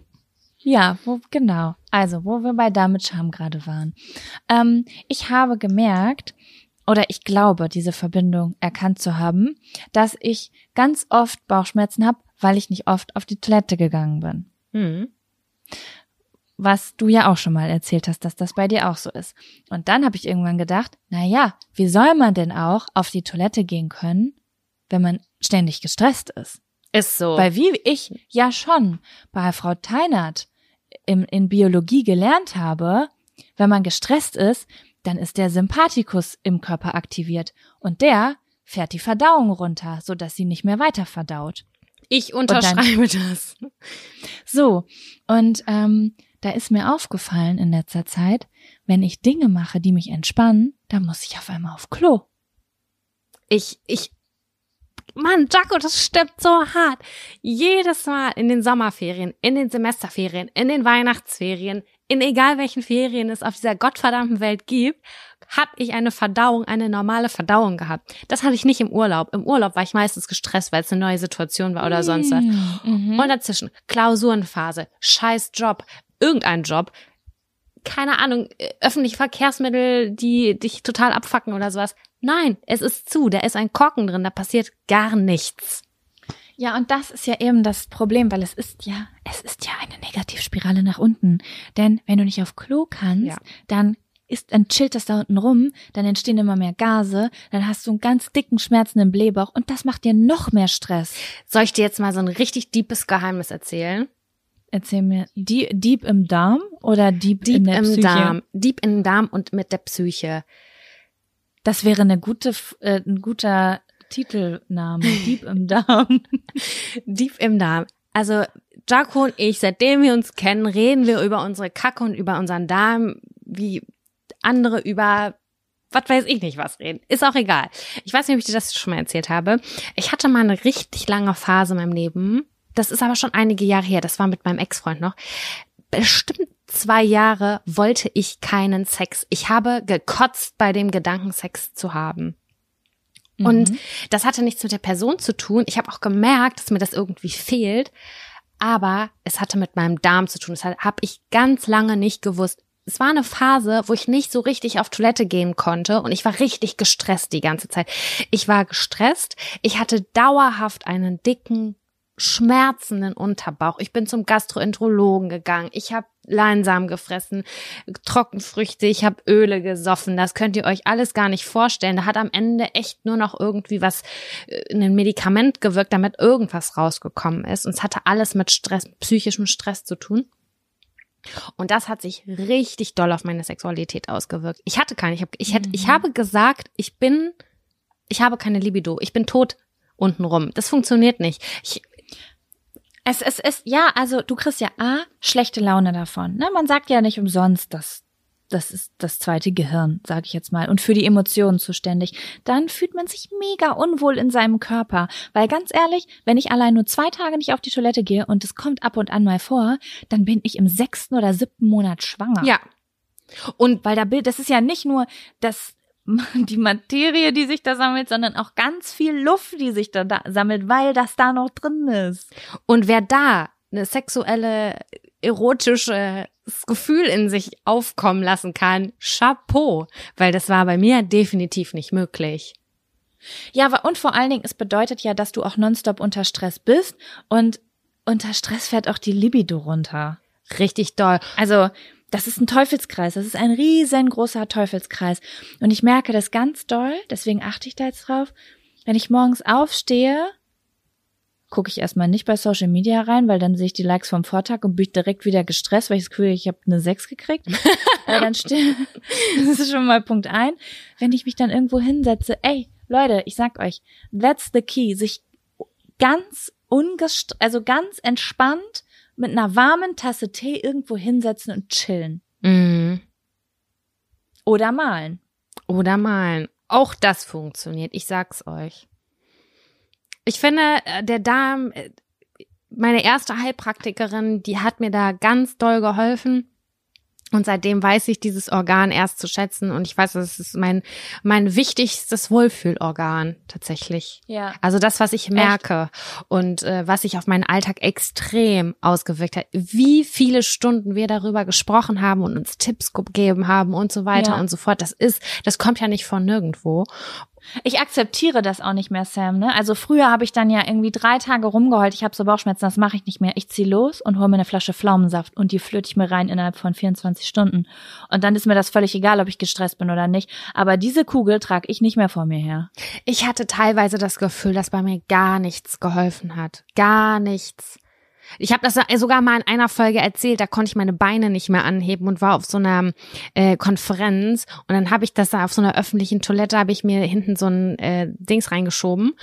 Ja, wo, genau. Also, wo wir bei Damit Scham gerade waren. Ähm, ich habe gemerkt, oder ich glaube, diese Verbindung erkannt zu haben, dass ich ganz oft Bauchschmerzen habe, weil ich nicht oft auf die Toilette gegangen bin. Mhm was du ja auch schon mal erzählt hast, dass das bei dir auch so ist. Und dann habe ich irgendwann gedacht, na ja, wie soll man denn auch auf die Toilette gehen können, wenn man ständig gestresst ist? Ist so. Weil wie ich ja schon bei Frau Teinert im, in Biologie gelernt habe, wenn man gestresst ist, dann ist der Sympathikus im Körper aktiviert und der fährt die Verdauung runter, so dass sie nicht mehr weiter verdaut. Ich unterschreibe dann, das. So, und ähm, da ist mir aufgefallen in letzter Zeit, wenn ich Dinge mache, die mich entspannen, dann muss ich auf einmal auf Klo. Ich, ich Mann, Jaco, das stimmt so hart. Jedes Mal in den Sommerferien, in den Semesterferien, in den Weihnachtsferien, in egal welchen Ferien es auf dieser gottverdammten Welt gibt, habe ich eine Verdauung, eine normale Verdauung gehabt. Das hatte ich nicht im Urlaub. Im Urlaub war ich meistens gestresst, weil es eine neue Situation war oder sonst was. Mhm. Und dazwischen Klausurenphase, scheiß Job, irgendein Job, keine Ahnung, äh, öffentliche Verkehrsmittel, die dich total abfacken oder sowas. Nein, es ist zu, da ist ein Korken drin, da passiert gar nichts. Ja, und das ist ja eben das Problem, weil es ist ja, es ist ja eine Negativspirale nach unten. Denn wenn du nicht auf Klo kannst, Ja. dann ist, dann chillt das da unten rum, dann entstehen immer mehr Gase, dann hast du einen ganz dicken, schmerzenden Blähbauch und das macht dir noch mehr Stress. Soll ich dir jetzt mal so ein richtig deepes Geheimnis erzählen? Erzähl mir, die, deep im Darm oder deep, in Deep der im Psyche? Darm, deep im Darm und mit der Psyche. Das wäre eine gute, äh, ein guter Titelname. Deep im Darm. Deep im Darm. Also Jaco und ich, seitdem wir uns kennen, reden wir über unsere Kacke und über unseren Darm, wie andere über was weiß ich nicht was reden. Ist auch egal. Ich weiß nicht, ob ich dir das schon mal erzählt habe. Ich hatte mal eine richtig lange Phase in meinem Leben. Das ist aber schon einige Jahre her. Das war mit meinem Ex-Freund noch. Bestimmt zwei Jahre wollte ich keinen Sex. Ich habe gekotzt bei dem Gedanken, Sex zu haben. Und das hatte nichts mit der Person zu tun. Ich habe auch gemerkt, dass mir das irgendwie fehlt. Aber es hatte mit meinem Darm zu tun. Das habe ich ganz lange nicht gewusst. Es war eine Phase, wo ich nicht so richtig auf Toilette gehen konnte und ich war richtig gestresst die ganze Zeit. Ich war gestresst. Ich hatte dauerhaft einen dicken, schmerzenden Unterbauch. Ich bin zum Gastroenterologen gegangen. Ich habe Leinsamen gefressen, Trockenfrüchte, ich habe Öle gesoffen. Das könnt ihr euch alles gar nicht vorstellen. Da hat am Ende echt nur noch irgendwie was, äh, ein Medikament gewirkt, damit irgendwas rausgekommen ist. Und es hatte alles mit Stress, psychischem Stress zu tun. Und das hat sich richtig doll auf meine Sexualität ausgewirkt. Ich hatte keine. Ich, hab, ich, hätte, ich habe gesagt, ich bin, ich habe keine Libido. Ich bin tot untenrum. Das funktioniert nicht. Ich, Es, es ist, ja, also du kriegst ja A, schlechte Laune davon. Ne? Man sagt ja nicht umsonst, dass das ist das zweite Gehirn, sage ich jetzt mal, und für die Emotionen zuständig. Dann fühlt man sich mega unwohl in seinem Körper. Weil ganz ehrlich, wenn ich allein nur zwei Tage nicht auf die Toilette gehe und es kommt ab und an mal vor, dann bin ich im sechsten oder siebten Monat schwanger. ja. Und weil da Bild, das ist ja nicht nur das die Materie, die sich da sammelt, sondern auch ganz viel Luft, die sich da, da sammelt, weil das da noch drin ist. Und wer da eine sexuelle, erotische Gefühl in sich aufkommen lassen kann, Chapeau, weil das war bei mir definitiv nicht möglich. Ja, aber und vor allen Dingen, es bedeutet ja, dass du auch nonstop unter Stress bist und unter Stress fährt auch die Libido runter. Richtig doll. Also, das ist ein Teufelskreis. Das ist ein riesengroßer Teufelskreis. Und ich merke das ganz doll, deswegen achte ich da jetzt drauf. Wenn ich morgens aufstehe, gucke ich erstmal nicht bei Social Media rein, weil dann sehe ich die Likes vom Vortag und bin ich direkt wieder gestresst, weil ich das Gefühl, habe, ich habe eine 6 gekriegt. Aber dann stehe, das ist schon mal Punkt ein. Wenn ich mich dann irgendwo hinsetze, ey, Leute, ich sag euch, that's the key, sich ganz ungest also ganz entspannt mit einer warmen Tasse Tee irgendwo hinsetzen und chillen. Mhm. Oder malen. Oder malen. Auch das funktioniert, ich sag's euch. Ich finde, äh, der Darm, äh, meine erste Heilpraktikerin, die hat mir da ganz doll geholfen. Und seitdem weiß ich dieses Organ erst zu schätzen und ich weiß, das ist mein, mein wichtigstes Wohlfühlorgan tatsächlich. Ja. Also das, was ich merke und äh, was sich auf meinen Alltag extrem ausgewirkt hat. Wie viele Stunden wir darüber gesprochen haben und uns Tipps gegeben haben und so weiter Ja. und so fort. Das ist, das kommt ja nicht von nirgendwo. Ich akzeptiere das auch nicht mehr, Sam. Ne? Also früher habe ich dann ja irgendwie drei Tage rumgeheult. Ich habe so Bauchschmerzen, das mache ich nicht mehr. Ich zieh los und hole mir eine Flasche Pflaumensaft und die flöte ich mir rein innerhalb von 24 Stunden. Und dann ist mir das völlig egal, ob ich gestresst bin oder nicht. Aber diese Kugel trage ich nicht mehr vor mir her. Ich hatte teilweise das Gefühl, dass bei mir gar nichts geholfen hat. Gar nichts. Ich habe das sogar mal in einer Folge erzählt, da konnte ich meine Beine nicht mehr anheben und war auf so einer äh, Konferenz und dann habe ich das da auf so einer öffentlichen Toilette, habe ich mir hinten so ein äh, Dings reingeschoben,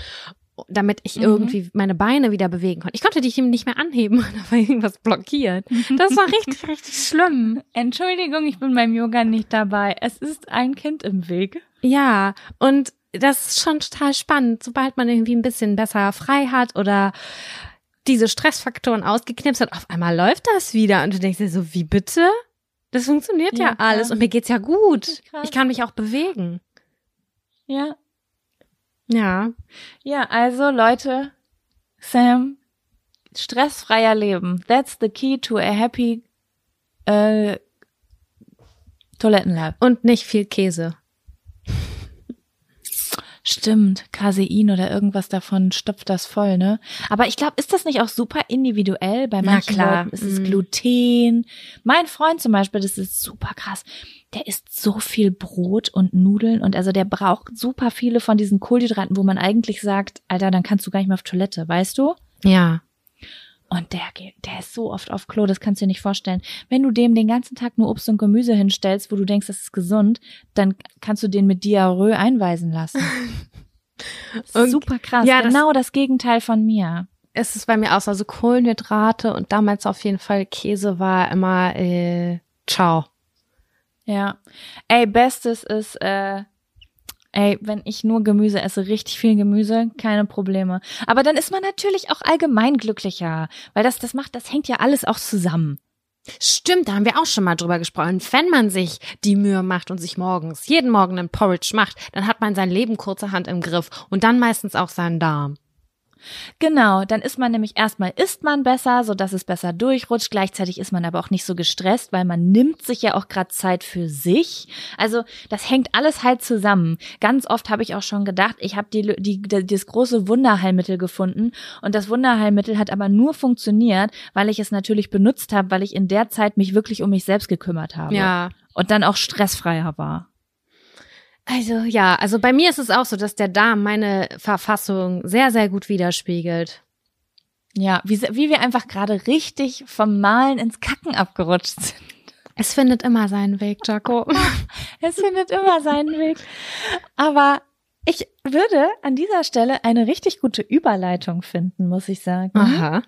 damit ich Mhm. irgendwie meine Beine wieder bewegen konnte. Ich konnte die nicht mehr anheben, da war irgendwas blockiert. Das war richtig, richtig schlimm. Entschuldigung, ich bin beim Yoga nicht dabei. Es ist ein Kind im Weg. Ja, und das ist schon total spannend, sobald man irgendwie ein bisschen besser frei hat oder diese Stressfaktoren ausgeknipst hat, auf einmal läuft das wieder und du denkst dir so, wie bitte? Das funktioniert ja, Ja, alles und mir geht's ja gut. Ich kann mich auch bewegen. Ja. Ja. Ja, also Leute, Sam, stressfreier Leben. That's the key to a happy äh, Toilettenlife. Und nicht viel Käse. Stimmt, Casein oder irgendwas davon stopft das voll, ne? Aber ich glaube, ist das nicht auch super individuell? Bei Na manchen klar, Leuten ist es mm. Gluten. Mein Freund zum Beispiel, das ist super krass. Der isst so viel Brot und Nudeln und also der braucht super viele von diesen Kohlenhydraten, wo man eigentlich sagt, Alter, dann kannst du gar nicht mehr auf Toilette, weißt du? Ja. Und der geht, der ist so oft auf Klo, das kannst du dir nicht vorstellen. Wenn du dem den ganzen Tag nur Obst und Gemüse hinstellst, wo du denkst, das ist gesund, dann kannst du den mit Diarrhoe einweisen lassen. Super krass. ja, das- genau das Gegenteil von mir. Es ist bei mir auch so, also Kohlenhydrate und damals auf jeden Fall Käse war immer äh, ciao. Ja. Ey, bestes ist, äh, ey, wenn ich nur Gemüse esse, richtig viel Gemüse, keine Probleme. Aber dann ist man natürlich auch allgemein glücklicher, weil das, das macht, das hängt ja alles auch zusammen. Stimmt, da haben wir auch schon mal drüber gesprochen. Wenn man sich die Mühe macht und sich morgens jeden Morgen einen Porridge macht, dann hat man sein Leben kurzerhand im Griff und dann meistens auch seinen Darm. Genau, dann ist man nämlich erstmal isst man besser, so dass es besser durchrutscht. Gleichzeitig ist man aber auch nicht so gestresst, weil man nimmt sich ja auch gerade Zeit für sich. Also das hängt alles halt zusammen. Ganz oft habe ich auch schon gedacht, ich habe die, die, die, das große Wunderheilmittel gefunden und das Wunderheilmittel hat aber nur funktioniert, weil ich es natürlich benutzt habe, weil ich in der Zeit mich wirklich um mich selbst gekümmert habe Ja. und dann auch stressfreier war. Also ja, also bei mir ist es auch so, dass der Darm meine Verfassung sehr, sehr gut widerspiegelt. Ja, wie, wie wir einfach gerade richtig vom Malen ins Kacken abgerutscht sind. Es findet immer seinen Weg, Jaco. Es findet immer seinen Weg. Aber ich würde an dieser Stelle eine richtig gute Überleitung finden, muss ich sagen. Aha.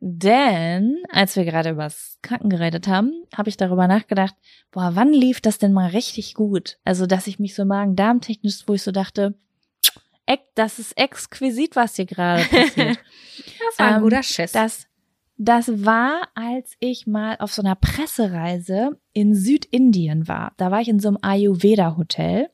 Denn als wir gerade übers Kacken geredet haben, habe ich darüber nachgedacht, boah, wann lief das denn mal richtig gut? Also, dass ich mich so magen-darm-technisch, wo ich so dachte, das ist exquisit, was hier gerade passiert. Das war ein Ähm, guter Schiss. Das, das war, als ich mal auf so einer Pressereise in Südindien war. Da war ich in so einem Ayurveda-Hotel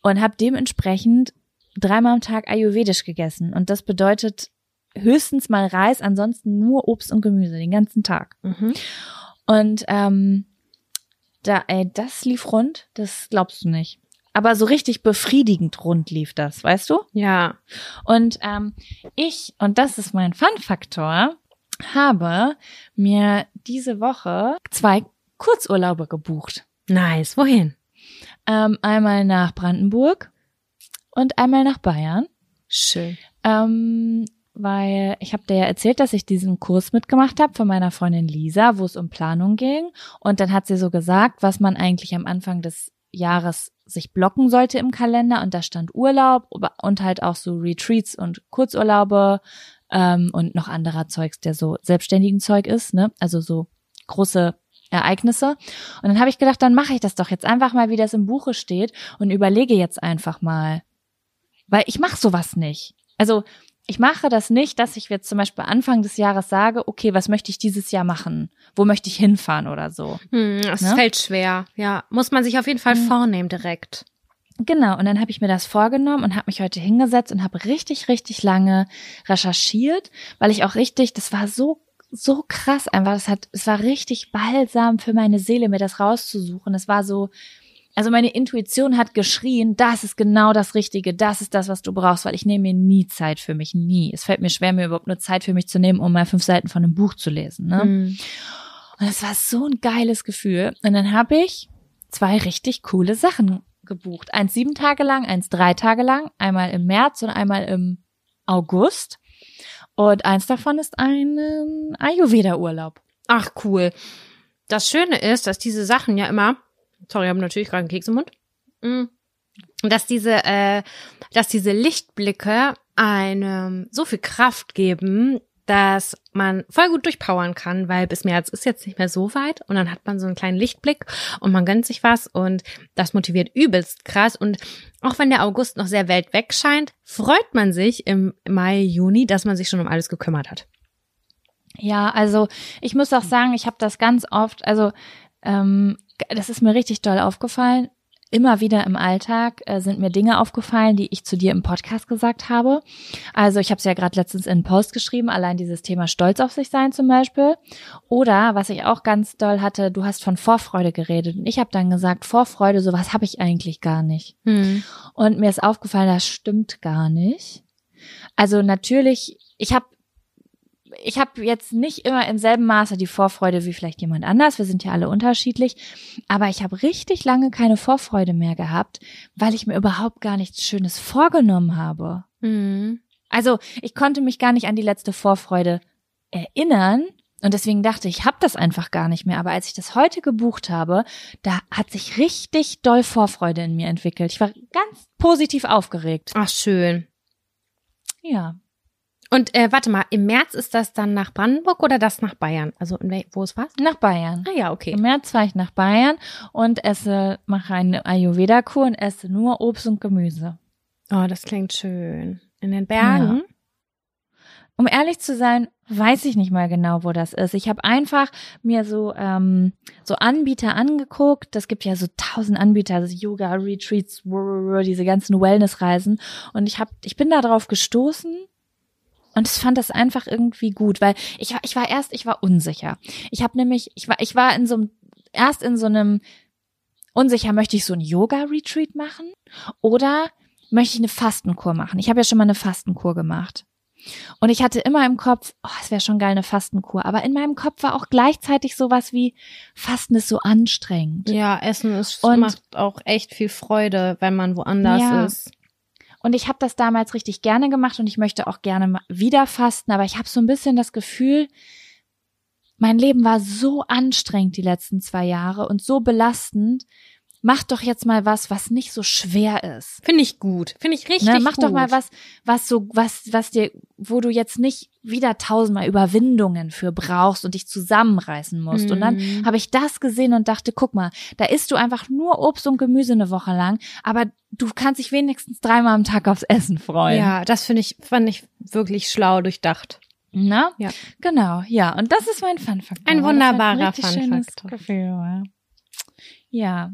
und habe dementsprechend dreimal am Tag Ayurvedisch gegessen. Und das bedeutet höchstens mal Reis, ansonsten nur Obst und Gemüse den ganzen Tag. mhm. Und ähm, da, ey, das lief rund, das glaubst du nicht. Aber so richtig befriedigend rund lief das, weißt du? Ja. Und ähm, ich, und das ist mein Fun-Faktor, habe mir diese Woche zwei Kurzurlaube gebucht. Nice. Wohin? Ähm, einmal nach Brandenburg und einmal nach Bayern. Schön. Ähm, weil ich habe dir ja erzählt, dass ich diesen Kurs mitgemacht habe von meiner Freundin Lisa, wo es um Planung ging. Und dann hat sie so gesagt, was man eigentlich am Anfang des Jahres sich blocken sollte im Kalender. Und da stand Urlaub und halt auch so Retreats und Kurzurlaube ähm, und noch anderer Zeugs, der so selbstständigen Zeug ist, ne? Also so große Ereignisse. Und dann habe ich gedacht, dann mache ich das doch jetzt einfach mal, wie das im Buche steht und überlege jetzt einfach mal. Weil ich mache sowas nicht. Also ich mache das nicht, dass ich jetzt zum Beispiel Anfang des Jahres sage, okay, was möchte ich dieses Jahr machen? Wo möchte ich hinfahren oder so? Hm, es Ne? fällt schwer. Ja. Muss man sich auf jeden Fall Mhm. vornehmen direkt. Genau, und dann habe ich mir das vorgenommen und habe mich heute hingesetzt und habe richtig, richtig lange recherchiert, weil ich auch richtig, das war so so krass einfach, das hat, es war richtig balsam für meine Seele, mir das rauszusuchen. Es war so, also meine Intuition hat geschrien, das ist genau das Richtige, das ist das, was du brauchst, weil ich nehme mir nie Zeit für mich, nie. Es fällt mir schwer, mir überhaupt nur Zeit für mich zu nehmen, um mal fünf Seiten von einem Buch zu lesen. Ne? Hm. Und es war so ein geiles Gefühl. Und dann habe ich zwei richtig coole Sachen gebucht. Eins sieben Tage lang, eins drei Tage lang, einmal im März und einmal im August. Und eins davon ist ein Ayurveda-Urlaub. Ach, cool. Das Schöne ist, dass diese Sachen ja immer, sorry, ich habe natürlich gerade einen Keks im Mund, Mm. dass diese, äh, dass diese Lichtblicke einem so viel Kraft geben, dass man voll gut durchpowern kann, weil bis März ist jetzt nicht mehr so weit und dann hat man so einen kleinen Lichtblick und man gönnt sich was und das motiviert übelst krass und auch wenn der August noch sehr weit weg scheint, freut man sich im Mai, Juni, dass man sich schon um alles gekümmert hat. Ja, also ich muss auch sagen, ich habe das ganz oft, also ähm, das ist mir richtig doll aufgefallen immer wieder im Alltag äh, sind mir Dinge aufgefallen, die ich zu dir im Podcast gesagt habe. Also ich habe es ja gerade letztens in einen Post geschrieben, allein dieses Thema Stolz auf sich sein zum Beispiel. Oder was ich auch ganz doll hatte, du hast von Vorfreude geredet und ich habe dann gesagt, Vorfreude, sowas habe ich eigentlich gar nicht. Hm. Und mir ist aufgefallen, das stimmt gar nicht. Also natürlich, ich habe ich habe jetzt nicht immer im selben Maße die Vorfreude wie vielleicht jemand anders. Wir sind ja alle unterschiedlich. Aber ich habe richtig lange keine Vorfreude mehr gehabt, weil ich mir überhaupt gar nichts Schönes vorgenommen habe. Mhm. Also ich konnte mich gar nicht an die letzte Vorfreude erinnern. Und deswegen dachte ich, ich habe das einfach gar nicht mehr. Aber als ich das heute gebucht habe, da hat sich richtig doll Vorfreude in mir entwickelt. Ich war ganz positiv aufgeregt. Ach, schön. Ja. Und äh, warte mal, im März ist das dann nach Brandenburg oder das nach Bayern? Also wo ist was? Nach Bayern. Ah ja, okay. Im März fahre ich nach Bayern und esse, mache eine Ayurveda-Kur und esse nur Obst und Gemüse. Oh, das klingt schön. In den Bergen? Ja. Um ehrlich zu sein, weiß ich nicht mal genau, wo das ist. Ich habe einfach mir so ähm, so Anbieter angeguckt. Das gibt ja so tausend Anbieter, also Yoga Retreats, diese ganzen Wellnessreisen. Und ich habe, ich bin da drauf gestoßen und ich fand das einfach irgendwie gut, weil ich war, ich war erst, ich war unsicher. Ich habe nämlich, ich war, ich war in so einem, erst in so einem unsicher, möchte ich so ein Yoga-Retreat machen oder möchte ich eine Fastenkur machen? Ich habe ja schon mal eine Fastenkur gemacht. Und ich hatte immer im Kopf, oh, es wäre schon geil, eine Fastenkur. Aber in meinem Kopf war auch gleichzeitig sowas wie, Fasten ist so anstrengend. Ja, Essen ist, und, macht auch echt viel Freude, wenn man woanders ja, ist. Und ich habe das damals richtig gerne gemacht und ich möchte auch gerne wieder fasten, aber ich habe so ein bisschen das Gefühl, mein Leben war so anstrengend die letzten zwei Jahre und so belastend, mach doch jetzt mal was, was nicht so schwer ist. Finde ich gut. Finde ich richtig ne, mach gut. doch mal was, was so, was, was dir, wo du jetzt nicht wieder tausendmal Überwindungen für brauchst und dich zusammenreißen musst. Mhm. Und dann mhm. habe ich das gesehen und dachte, guck mal, da isst du einfach nur Obst und Gemüse eine Woche lang, aber du kannst dich wenigstens dreimal am Tag aufs Essen freuen. Ja, das finde ich, fand ich wirklich schlau durchdacht. Na? Ja. Genau, ja. Und das ist mein Fun-Faktor. Ein wunderbarer Fun-Faktor. Ja,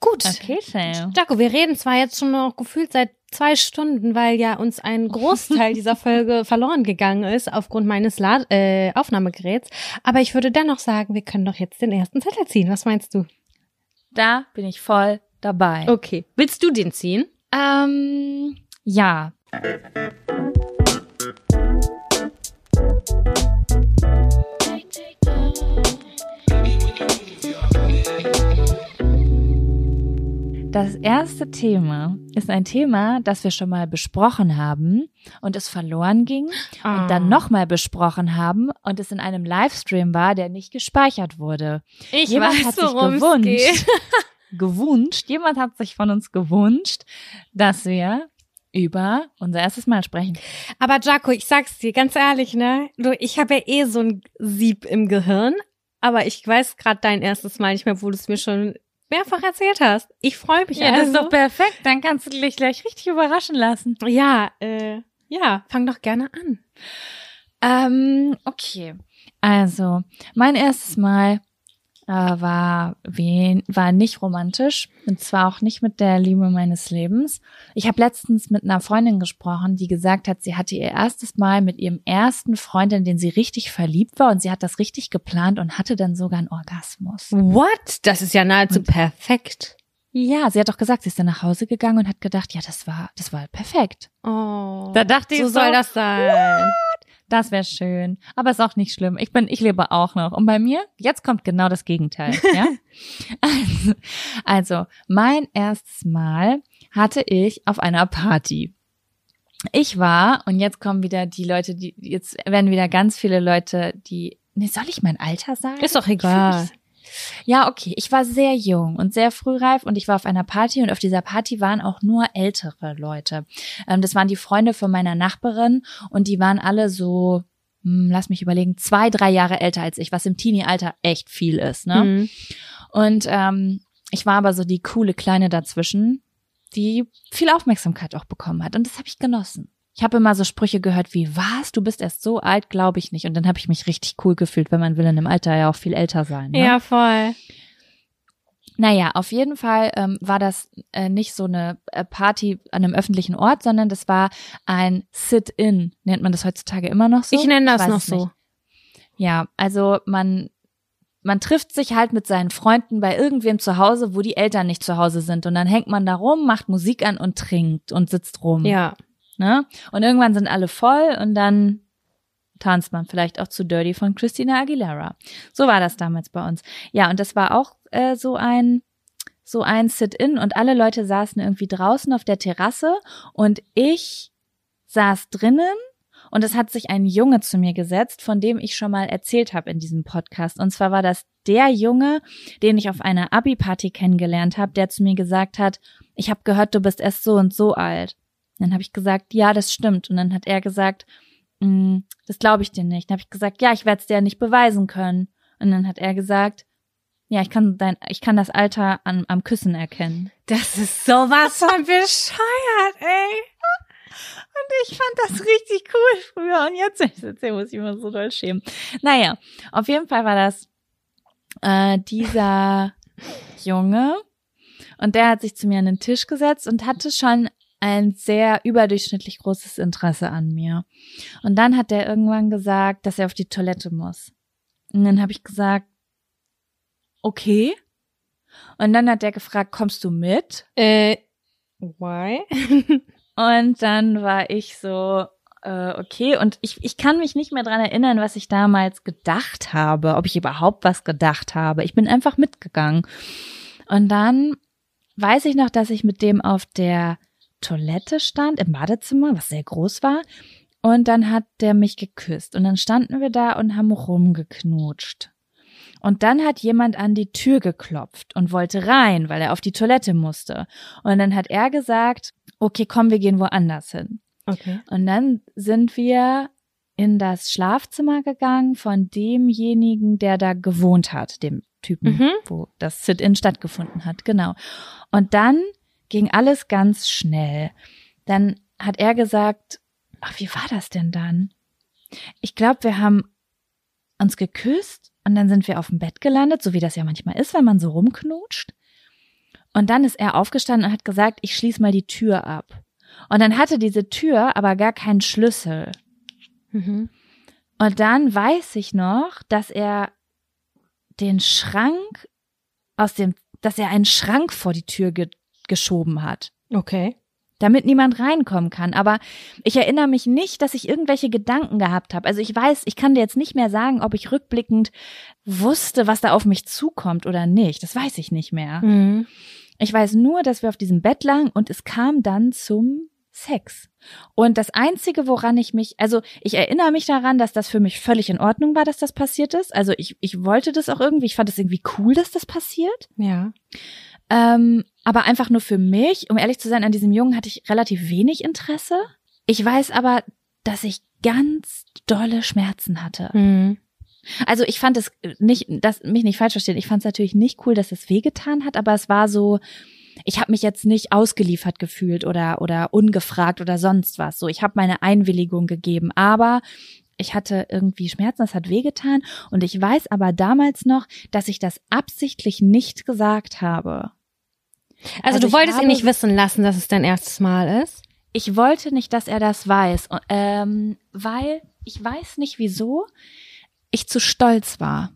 Gut. Okay, Sam. Jaco, wir reden zwar jetzt schon noch gefühlt seit zwei Stunden, weil ja uns ein Großteil dieser Folge verloren gegangen ist aufgrund meines La äh, Aufnahmegeräts. Aber ich würde dennoch sagen, wir können doch jetzt den ersten Zettel ziehen. Was meinst du? Da bin ich voll dabei. Okay. Willst du den ziehen? Ähm, ja. Das erste Thema ist ein Thema, das wir schon mal besprochen haben und es verloren ging oh. und dann ah. nochmal besprochen haben und es in einem Livestream war, der nicht gespeichert wurde. Ich jemand weiß, hat sich gewünscht, gewünscht, jemand hat sich von uns gewünscht, dass wir über unser erstes Mal sprechen. Aber Jaco, ich sag's dir ganz ehrlich, ne? Du, ich habe ja eh so ein Sieb im Gehirn, aber ich weiß gerade dein erstes Mal nicht mehr, wo du es mir schon mehrfach erzählt hast. Ich freue mich. Ja, also. das ist also. doch perfekt. Dann kannst du dich gleich richtig überraschen lassen. Ja, äh, ja, fang doch gerne an. Ähm, okay. Also, mein erstes Mal äh, war, wen, war nicht romantisch und zwar auch nicht mit der Liebe meines Lebens. Ich habe letztens mit einer Freundin gesprochen, die gesagt hat, sie hatte ihr erstes Mal mit ihrem ersten Freund, in den sie richtig verliebt war und sie hat das richtig geplant und hatte dann sogar einen Orgasmus. What? Das ist ja nahezu und, perfekt. Ja, sie hat doch gesagt, sie ist dann nach Hause gegangen und hat gedacht, ja, das war, das war perfekt. Oh. Da dachte ich, so soll das sein. What? Das wäre schön. Aber ist auch nicht schlimm. Ich bin, ich lebe auch noch. Und bei mir, jetzt kommt genau das Gegenteil, ja? also, also, mein erstes Mal hatte ich auf einer Party. Ich war, und jetzt kommen wieder die Leute, die, jetzt werden wieder ganz viele Leute, die, ne, soll ich mein Alter sagen? Ist doch egal. Ja, okay. Ich war sehr jung und sehr frühreif und ich war auf einer Party und auf dieser Party waren auch nur ältere Leute. Ähm, das waren die Freunde von meiner Nachbarin und die waren alle so, hm, lass mich überlegen, zwei, drei Jahre älter als ich, was im Teenie-Alter echt viel ist. Ne? Mhm. Und ähm, ich war aber so die coole Kleine dazwischen, die viel Aufmerksamkeit auch bekommen hat und das habe ich genossen. Ich habe immer so Sprüche gehört wie, was, du bist erst so alt, glaube ich nicht. Und dann habe ich mich richtig cool gefühlt, weil man will in dem Alter ja auch viel älter sein. Ne? Ja, voll. Naja, auf jeden Fall ähm, war das äh, nicht so eine äh, Party an einem öffentlichen Ort, sondern das war ein Sit-in. Nennt man das heutzutage immer noch so? Ich nenne das weiß noch so. Ja, also man man trifft sich halt mit seinen Freunden bei irgendwem zu Hause, wo die Eltern nicht zu Hause sind. Und dann hängt man da rum, macht Musik an und trinkt und sitzt rum. Ja. Ne? Und irgendwann sind alle voll und dann tanzt man vielleicht auch zu Dirty von Christina Aguilera. So war das damals bei uns. Ja, und das war auch äh, so ein so ein Sit-in und alle Leute saßen irgendwie draußen auf der Terrasse und ich saß drinnen und es hat sich ein Junge zu mir gesetzt, von dem ich schon mal erzählt habe in diesem Podcast. Und zwar war das der Junge, den ich auf einer Abi-Party kennengelernt habe, der zu mir gesagt hat, ich habe gehört, du bist erst so und so alt. Dann habe ich gesagt, ja, das stimmt. Und dann hat er gesagt, "Mm, das glaube ich dir nicht. Dann habe ich gesagt, ja, ich werde es dir nicht beweisen können. Und dann hat er gesagt, ja, ich kann dein, ich kann das Alter an, am Küssen erkennen. Das ist sowas von bescheuert, ey. Und ich fand das richtig cool früher. Und jetzt, erzähle, muss ich immer so doll schämen. Naja, auf jeden Fall war das äh, dieser Junge. Und der hat sich zu mir an den Tisch gesetzt und hatte schon ein sehr überdurchschnittlich großes Interesse an mir. Und dann hat er irgendwann gesagt, dass er auf die Toilette muss. Und dann habe ich gesagt, okay. Und dann hat er gefragt, kommst du mit? Äh, why? Und dann war ich so, äh, okay. Und ich, ich kann mich nicht mehr dran erinnern, was ich damals gedacht habe, ob ich überhaupt was gedacht habe. Ich bin einfach mitgegangen. Und dann weiß ich noch, dass ich mit dem auf der Toilette stand, im Badezimmer, was sehr groß war. Und dann hat der mich geküsst. Und dann standen wir da und haben rumgeknutscht. Und dann hat jemand an die Tür geklopft und wollte rein, weil er auf die Toilette musste. Und dann hat er gesagt, okay, komm, wir gehen woanders hin. Okay. Und dann sind wir in das Schlafzimmer gegangen von demjenigen, der da gewohnt hat, dem Typen, Mhm. wo das Sit-in stattgefunden hat, genau. Und dann ging alles ganz schnell. Dann hat er gesagt, ach, wie war das denn dann? Ich glaube, wir haben uns geküsst und dann sind wir auf dem Bett gelandet, so wie das ja manchmal ist, wenn man so rumknutscht. Und dann ist er aufgestanden und hat gesagt, ich schließe mal die Tür ab. Und dann hatte diese Tür aber gar keinen Schlüssel. Mhm. Und dann weiß ich noch, dass er den Schrank aus dem, dass er einen Schrank vor die Tür ge geschoben hat, Okay. damit niemand reinkommen kann. Aber ich erinnere mich nicht, dass ich irgendwelche Gedanken gehabt habe. Also ich weiß, ich kann dir jetzt nicht mehr sagen, ob ich rückblickend wusste, was da auf mich zukommt oder nicht. Das weiß ich nicht mehr. Mhm. Ich weiß nur, dass wir auf diesem Bett lagen und es kam dann zum Sex. Und das Einzige, woran ich mich, also ich erinnere mich daran, dass das für mich völlig in Ordnung war, dass das passiert ist. Also ich, ich wollte das auch irgendwie, ich fand es irgendwie cool, dass das passiert. Ja. Ähm, aber einfach nur für mich, um ehrlich zu sein, an diesem Jungen hatte ich relativ wenig Interesse. Ich weiß aber, dass ich ganz dolle Schmerzen hatte. Mhm. Also ich fand es nicht, dass mich nicht falsch verstehen, ich fand es natürlich nicht cool, dass es wehgetan hat, aber es war so, ich habe mich jetzt nicht ausgeliefert gefühlt oder oder ungefragt oder sonst was. So, ich habe meine Einwilligung gegeben, aber ich hatte irgendwie Schmerzen, es hat wehgetan und ich weiß aber damals noch, dass ich das absichtlich nicht gesagt habe. Also, Also du wolltest ihn nicht wissen lassen, dass es dein erstes Mal ist? Ich wollte nicht, dass er das weiß, ähm, weil ich weiß nicht wieso ich zu stolz war.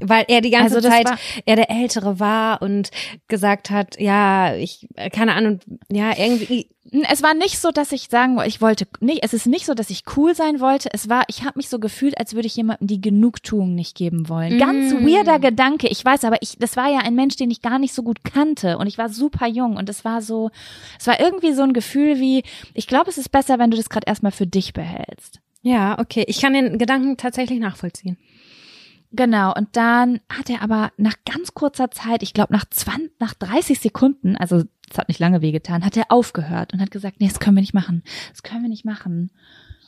Weil er die ganze Also Zeit er der Ältere war und gesagt hat, ja, ich, äh, keine Ahnung, ja, irgendwie, Es war nicht so, dass ich sagen wollte, ich wollte nicht, es ist nicht so, dass ich cool sein wollte. Es war, ich habe mich so gefühlt, als würde ich jemandem die Genugtuung nicht geben wollen. Ganz Mm. weirder Gedanke. Ich weiß, aber ich, das war ja ein Mensch, den ich gar nicht so gut kannte und ich war super jung und es war so, es war irgendwie so ein Gefühl wie, ich glaube, es ist besser, wenn du das gerade erstmal für dich behältst. ja, okay. Ich kann den Gedanken tatsächlich nachvollziehen. Genau, und dann hat er aber nach ganz kurzer Zeit, ich glaube nach 20, nach 30 Sekunden, also es hat nicht lange wehgetan, hat er aufgehört und hat gesagt, nee, das können wir nicht machen. Das können wir nicht machen.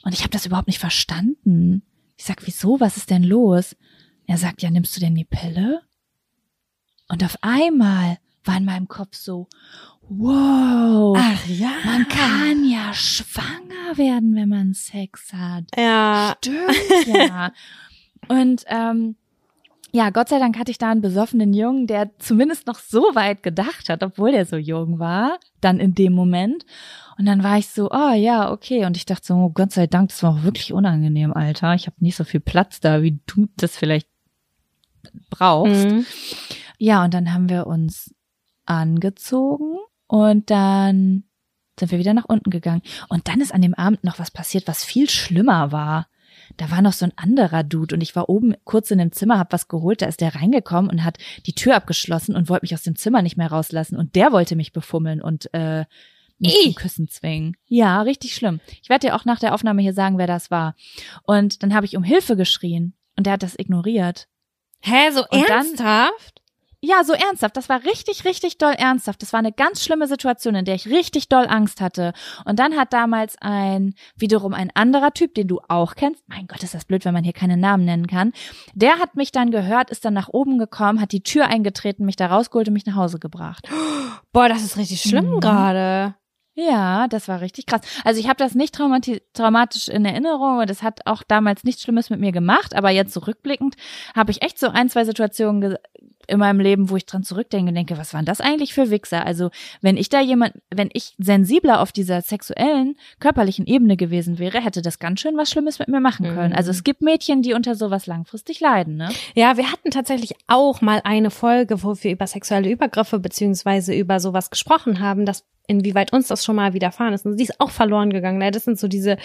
Und ich habe das überhaupt nicht verstanden. Ich sag, wieso? Was ist denn los? Er sagt, ja, nimmst du denn die Pille? Und auf einmal war in meinem Kopf so, wow, Ach ja. man kann ja schwanger werden, wenn man Sex hat. Ja. Stimmt, ja. Und ähm, ja, Gott sei Dank hatte ich da einen besoffenen Jungen, der zumindest noch so weit gedacht hat, obwohl der so jung war, dann in dem Moment. Und dann war ich so, oh ja, okay. Und ich dachte so, oh, Gott sei Dank, das war auch wirklich unangenehm, Alter. Ich habe nicht so viel Platz da, wie du das vielleicht brauchst. Mhm. Ja, und dann haben wir uns angezogen und dann sind wir wieder nach unten gegangen. Und dann ist an dem Abend noch was passiert, was viel schlimmer war. Da war noch so ein anderer Dude und ich war oben kurz in dem Zimmer, hab was geholt, da ist der reingekommen und hat die Tür abgeschlossen und wollte mich aus dem Zimmer nicht mehr rauslassen und der wollte mich befummeln und äh, mich zum Küssen zwingen. Ja, richtig schlimm. Ich werde dir auch nach der Aufnahme hier sagen, wer das war. Und dann habe ich um Hilfe geschrien und der hat das ignoriert. Hä, so Und dann- ernsthaft? Ja, so ernsthaft. Das war richtig, richtig doll ernsthaft. Das war eine ganz schlimme Situation, in der ich richtig doll Angst hatte. Und dann hat damals ein, wiederum ein anderer Typ, den du auch kennst. Mein Gott, ist das blöd, wenn man hier keine Namen nennen kann. Der hat mich dann gehört, ist dann nach oben gekommen, hat die Tür eingetreten, mich da rausgeholt und mich nach Hause gebracht. Boah, das ist richtig schlimm Mhm. gerade. Ja, das war richtig krass. Also ich habe das nicht traumati traumatisch in Erinnerung und es hat auch damals nichts Schlimmes mit mir gemacht, aber jetzt zurückblickend habe ich echt so ein, zwei Situationen ge- in meinem Leben, wo ich dran zurückdenke und denke, was waren das eigentlich für Wichser? Also wenn ich da jemand, wenn ich sensibler auf dieser sexuellen, körperlichen Ebene gewesen wäre, hätte das ganz schön was Schlimmes mit mir machen können. Mhm. Also es gibt Mädchen, die unter sowas langfristig leiden, ne? Ja, wir hatten tatsächlich auch mal eine Folge, wo wir über sexuelle Übergriffe beziehungsweise über sowas gesprochen haben, dass inwieweit uns das schon mal widerfahren ist. Und sie ist auch verloren gegangen. Das sind so diese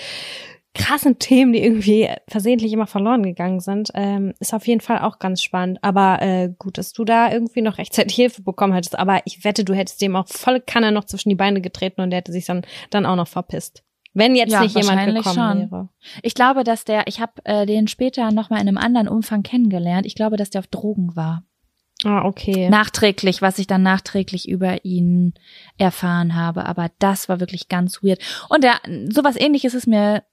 krassen Themen, die irgendwie versehentlich immer verloren gegangen sind. Ähm, ist auf jeden Fall auch ganz spannend. Aber äh, gut, dass du da irgendwie noch rechtzeitig Hilfe bekommen hättest. Aber ich wette, du hättest dem auch volle Kanne noch zwischen die Beine getreten und der hätte sich dann, dann auch noch verpisst. Wenn jetzt Ja, nicht jemand gekommen schon. wäre. Ich glaube, dass der, ich habe äh, den später noch mal in einem anderen Umfang kennengelernt. Ich glaube, dass der auf Drogen war. Ah, okay. Nachträglich, was ich dann nachträglich über ihn erfahren habe. Aber das war wirklich ganz weird. Und der, sowas ähnliches ist mir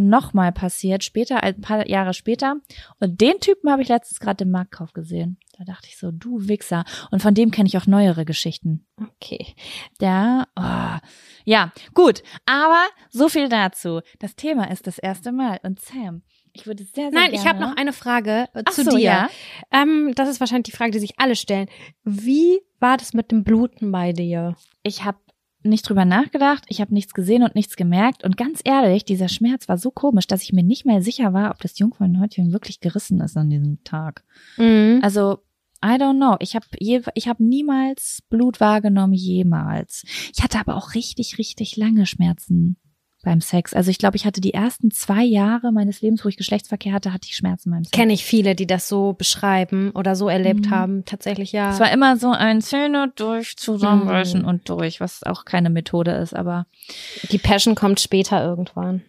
nochmal passiert, später, ein paar Jahre später. Und den Typen habe ich letztens gerade im Marktkauf gesehen. Da dachte ich so, du Wichser. Und von dem kenne ich auch neuere Geschichten. okay. Der, oh, ja, gut. Aber so viel dazu. Das Thema ist das erste Mal. Und Sam, ich würde sehr, sehr Nein, gerne. ich habe noch eine Frage äh, Ach zu so, dir. Ja. Ähm, das ist wahrscheinlich die Frage, die sich alle stellen. Wie war das mit dem Bluten bei dir? Ich habe nicht drüber nachgedacht, ich habe nichts gesehen und nichts gemerkt. Und ganz ehrlich, dieser Schmerz war so komisch, dass ich mir nicht mehr sicher war, ob das Jungfernhäutchen wirklich gerissen ist an diesem Tag. Mhm. Also, I don't know. Ich habe ich habe niemals Blut wahrgenommen, jemals. Ich hatte aber auch richtig, richtig lange Schmerzen beim Sex. Also ich glaube, ich hatte die ersten zwei Jahre meines Lebens, wo ich Geschlechtsverkehr hatte, hatte ich Schmerzen beim Sex. Kenne ich viele, die das so beschreiben oder so erlebt Mhm. haben. Tatsächlich ja. Es war immer so ein Zähne durch, zusammenbeißen Mhm. und durch, was auch keine Methode ist, aber die Passion kommt später irgendwann.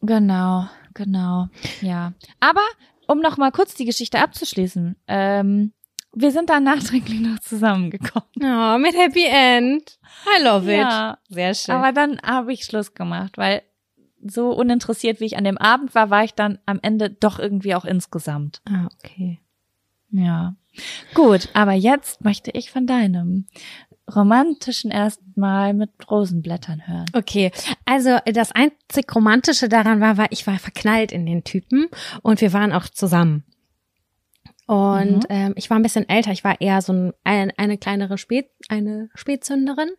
Genau, genau, ja. Aber um noch mal kurz die Geschichte abzuschließen, ähm, wir sind dann nachträglich noch zusammengekommen. Oh, mit Happy End. I love it. Ja, Sehr schön. aber dann habe ich Schluss gemacht, weil so uninteressiert, wie ich an dem Abend war, war ich dann am Ende doch irgendwie auch insgesamt. ah, okay. Ja. Gut, aber jetzt möchte ich von deinem romantischen ersten Mal mit Rosenblättern hören. Okay, also das einzig Romantische daran war, war, ich war verknallt in den Typen und wir waren auch zusammen. Und Mhm. ähm, ich war ein bisschen älter, ich war eher so ein, ein, eine kleinere Spät, eine Spätzünderin.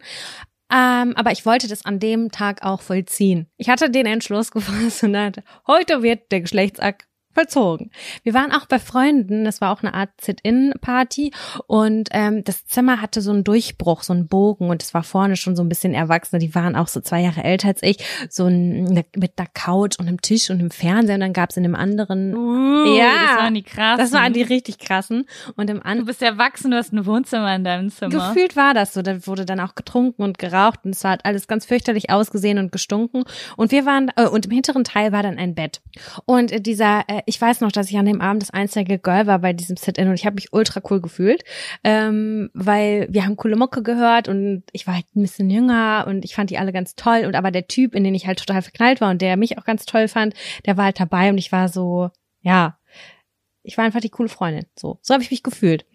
Ähm, aber ich wollte das an dem Tag auch vollziehen. Ich hatte den Entschluss gefasst und dachte, heute wird der Geschlechtsakt vollzogen. Wir waren auch bei Freunden, das war auch eine Art Sit-In-Party und ähm, das Zimmer hatte so einen Durchbruch, so einen Bogen und es war vorne schon so ein bisschen erwachsen. Die waren auch so zwei Jahre älter als ich, so ein, mit einer Couch und einem Tisch und einem Fernseher und dann gab's in dem anderen, Ja, das waren die krassen. das waren die richtig krassen und im Du anderen bist erwachsen, du hast ein Wohnzimmer in deinem Zimmer. Gefühlt war das so. Da wurde dann auch getrunken und geraucht und es hat alles ganz fürchterlich ausgesehen und gestunken. Und wir waren, äh, und im hinteren Teil war dann ein Bett. Und äh, dieser, äh, ich weiß noch, dass ich an dem Abend das einzige Girl war bei diesem Sit-In und ich habe mich ultra cool gefühlt, ähm, weil wir haben coole Mucke gehört und ich war halt ein bisschen jünger und ich fand die alle ganz toll und aber der Typ, in den ich halt total verknallt war und der mich auch ganz toll fand, der war halt dabei und ich war so, ja, ich war einfach die coole Freundin. So, so habe ich mich gefühlt.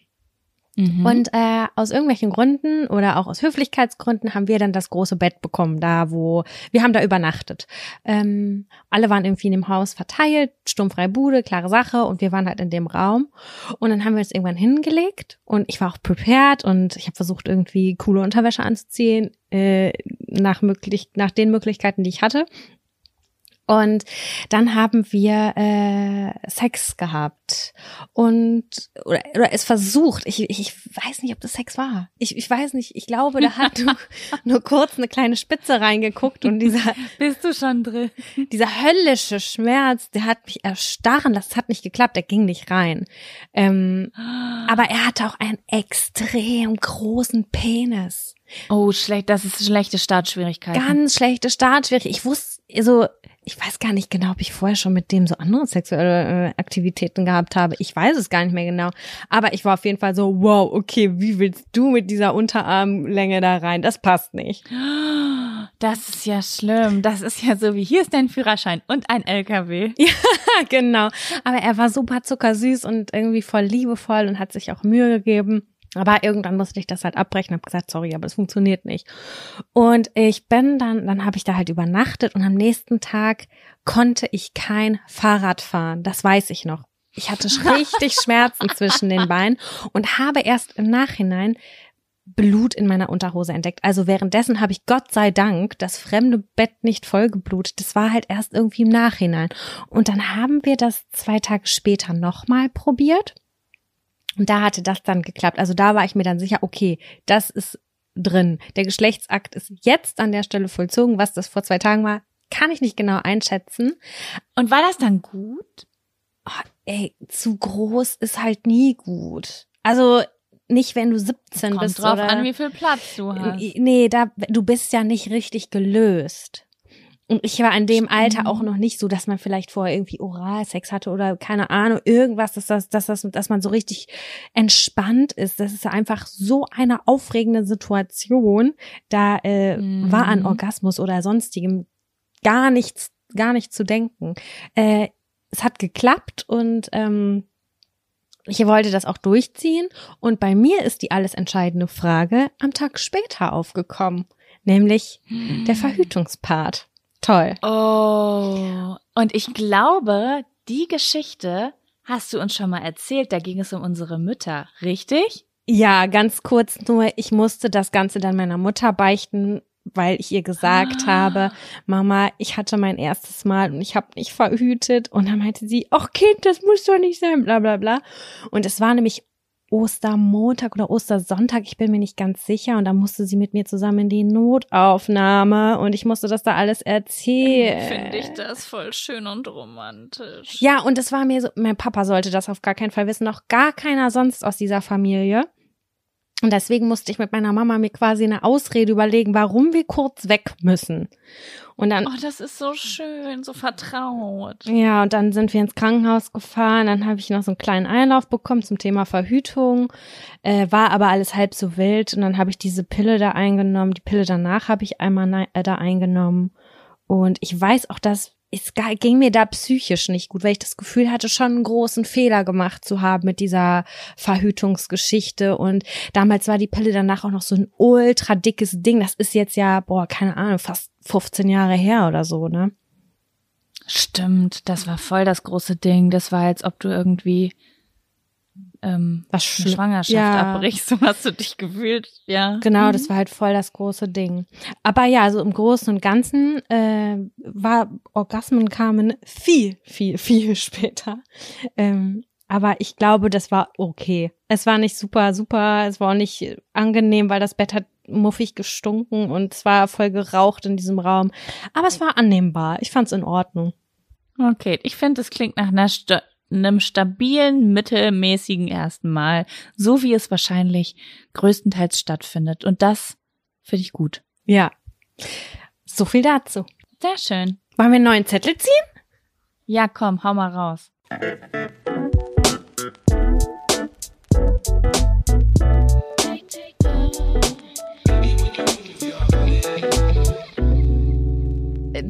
Mhm. Und äh, aus irgendwelchen Gründen oder auch aus Höflichkeitsgründen haben wir dann das große Bett bekommen, da wo wir haben da übernachtet. Ähm, alle waren irgendwie in dem Haus verteilt, stummfreie Bude, klare Sache und wir waren halt in dem Raum. Und dann haben wir uns irgendwann hingelegt und ich war auch prepared und ich habe versucht irgendwie coole Unterwäsche anzuziehen äh, nach möglich nach den Möglichkeiten, die ich hatte. Und dann haben wir äh, Sex gehabt und oder, oder es versucht. Ich, ich, ich weiß nicht, ob das Sex war. Ich, ich weiß nicht. Ich glaube, da hat nur, nur kurz eine kleine Spitze reingeguckt und dieser bist du schon drin. Dieser höllische Schmerz, der hat mich erstarren lassen. Das hat nicht geklappt. Der ging nicht rein. Ähm, aber er hatte auch einen extrem großen Penis. Oh, schlecht. Das ist schlechte Startschwierigkeiten. Ganz schlechte Startschwierigkeiten. Ich wusste so ich weiß gar nicht genau, ob ich vorher schon mit dem so andere sexuelle äh, Aktivitäten gehabt habe. Ich weiß es gar nicht mehr genau. Aber ich war auf jeden Fall so, wow, okay, wie willst du mit dieser Unterarmlänge da rein? Das passt nicht. Das ist ja schlimm. Das ist ja so wie, hier ist dein Führerschein und ein LKW. Ja, genau. Aber er war super zuckersüß und irgendwie voll liebevoll und hat sich auch Mühe gegeben. Aber irgendwann musste ich das halt abbrechen, habe gesagt, sorry, aber es funktioniert nicht. Und ich bin dann, dann habe ich da halt übernachtet und am nächsten Tag konnte ich kein Fahrrad fahren. Das weiß ich noch. Ich hatte richtig Schmerzen zwischen den Beinen und habe erst im Nachhinein Blut in meiner Unterhose entdeckt. Also währenddessen habe ich Gott sei Dank das fremde Bett nicht vollgeblutet. Das war halt erst irgendwie im Nachhinein. Und dann haben wir das zwei Tage später nochmal probiert. Und da hatte das dann geklappt. Also da war ich mir dann sicher, okay, das ist drin. Der Geschlechtsakt ist jetzt an der Stelle vollzogen. Was das vor zwei Tagen war, kann ich nicht genau einschätzen. Und war das dann gut? Oh, ey, zu groß ist halt nie gut. Also nicht, wenn du 17 Kommt bist. drauf oder, an, wie viel Platz du hast. Nee, da, du bist ja nicht richtig gelöst. Und ich war in dem Alter auch noch nicht so, dass man vielleicht vorher irgendwie Oralsex hatte oder keine Ahnung, irgendwas, dass das, dass das, dass man so richtig entspannt ist. Das ist einfach so eine aufregende Situation. Da äh, mhm. war an Orgasmus oder sonstigem gar nichts, gar nicht zu denken. Äh, es hat geklappt und ähm, ich wollte das auch durchziehen. Und bei mir ist die alles entscheidende Frage am Tag später aufgekommen, nämlich der hm. Verhütungspart. Toll. Oh, und ich glaube, die Geschichte hast du uns schon mal erzählt. Da ging es um unsere Mütter, richtig? Ja, ganz kurz nur, ich musste das Ganze dann meiner Mutter beichten, weil ich ihr gesagt ah. habe, Mama, ich hatte mein erstes Mal und ich habe nicht verhütet. Und dann meinte sie, ach Kind, das muss doch nicht sein, bla bla bla. Und es war nämlich Ostermontag oder Ostersonntag, ich bin mir nicht ganz sicher. Und da musste sie mit mir zusammen in die Notaufnahme und ich musste das da alles erzählen. Finde ich das voll schön und romantisch. Ja, und es war mir so, mein Papa sollte das auf gar keinen Fall wissen, noch gar keiner sonst aus dieser Familie. Und deswegen musste ich mit meiner Mama mir quasi eine Ausrede überlegen, warum wir kurz weg müssen. Und dann. Oh, das ist so schön, so vertraut. Ja, und dann sind wir ins Krankenhaus gefahren. Dann habe ich noch so einen kleinen Einlauf bekommen zum Thema Verhütung. Äh, war aber alles halb so wild. Und dann habe ich diese Pille da eingenommen. Die Pille danach habe ich einmal äh, da eingenommen. Und ich weiß auch, dass es ging mir da psychisch nicht gut, weil ich das Gefühl hatte, schon einen großen Fehler gemacht zu haben mit dieser Verhütungsgeschichte. Und damals war die Pille danach auch noch so ein ultra dickes Ding. Das ist jetzt ja, boah, keine Ahnung, fast 15 Jahre her oder so, ne? Stimmt, das war voll das große Ding. Das war, als ob du irgendwie ähm, was eine Schwangerschaft ja. abbrichst, so hast du dich gefühlt, ja. Genau, das mhm. war halt voll das große Ding. Aber ja, also im Großen und Ganzen äh, war Orgasmen kamen viel, viel, viel später. Ähm, aber ich glaube, das war okay. Es war nicht super, super, es war auch nicht angenehm, weil das Bett hat muffig gestunken und es war voll geraucht in diesem Raum. Aber es war annehmbar. Ich fand's in Ordnung. Okay, ich finde, es klingt nach einer St einem stabilen, mittelmäßigen ersten Mal, so wie es wahrscheinlich größtenteils stattfindet. Und das finde ich gut. Ja. So viel dazu. Sehr schön. Wollen wir einen neuen Zettel ziehen? Ja, komm, hau mal raus.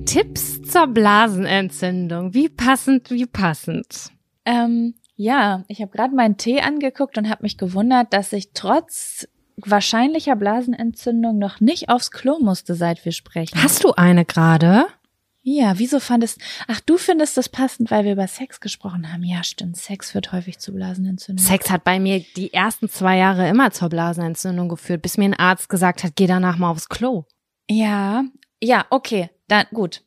Tipps zur Blasenentzündung. Wie passend, wie passend. Ähm, ja, ich habe gerade meinen Tee angeguckt und habe mich gewundert, dass ich trotz wahrscheinlicher Blasenentzündung noch nicht aufs Klo musste, seit wir sprechen. Hast du eine gerade? Ja, wieso fandest, ach, du findest das passend, weil wir über Sex gesprochen haben. Ja, stimmt, Sex führt häufig zu Blasenentzündung. Sex hat bei mir die ersten zwei Jahre immer zur Blasenentzündung geführt, bis mir ein Arzt gesagt hat, geh danach mal aufs Klo. Ja, ja, okay, dann gut.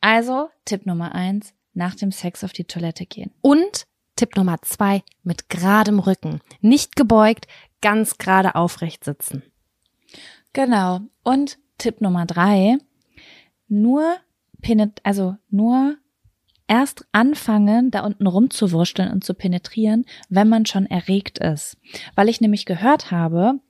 Also, Tipp Nummer eins, nach dem Sex auf die Toilette gehen. Und Tipp Nummer zwei, mit geradem Rücken. Nicht gebeugt, ganz gerade aufrecht sitzen. Genau. Und Tipp Nummer drei, nur penet, also nur erst anfangen, da unten rumzuwurschteln und zu penetrieren, wenn man schon erregt ist. Weil ich nämlich gehört habe,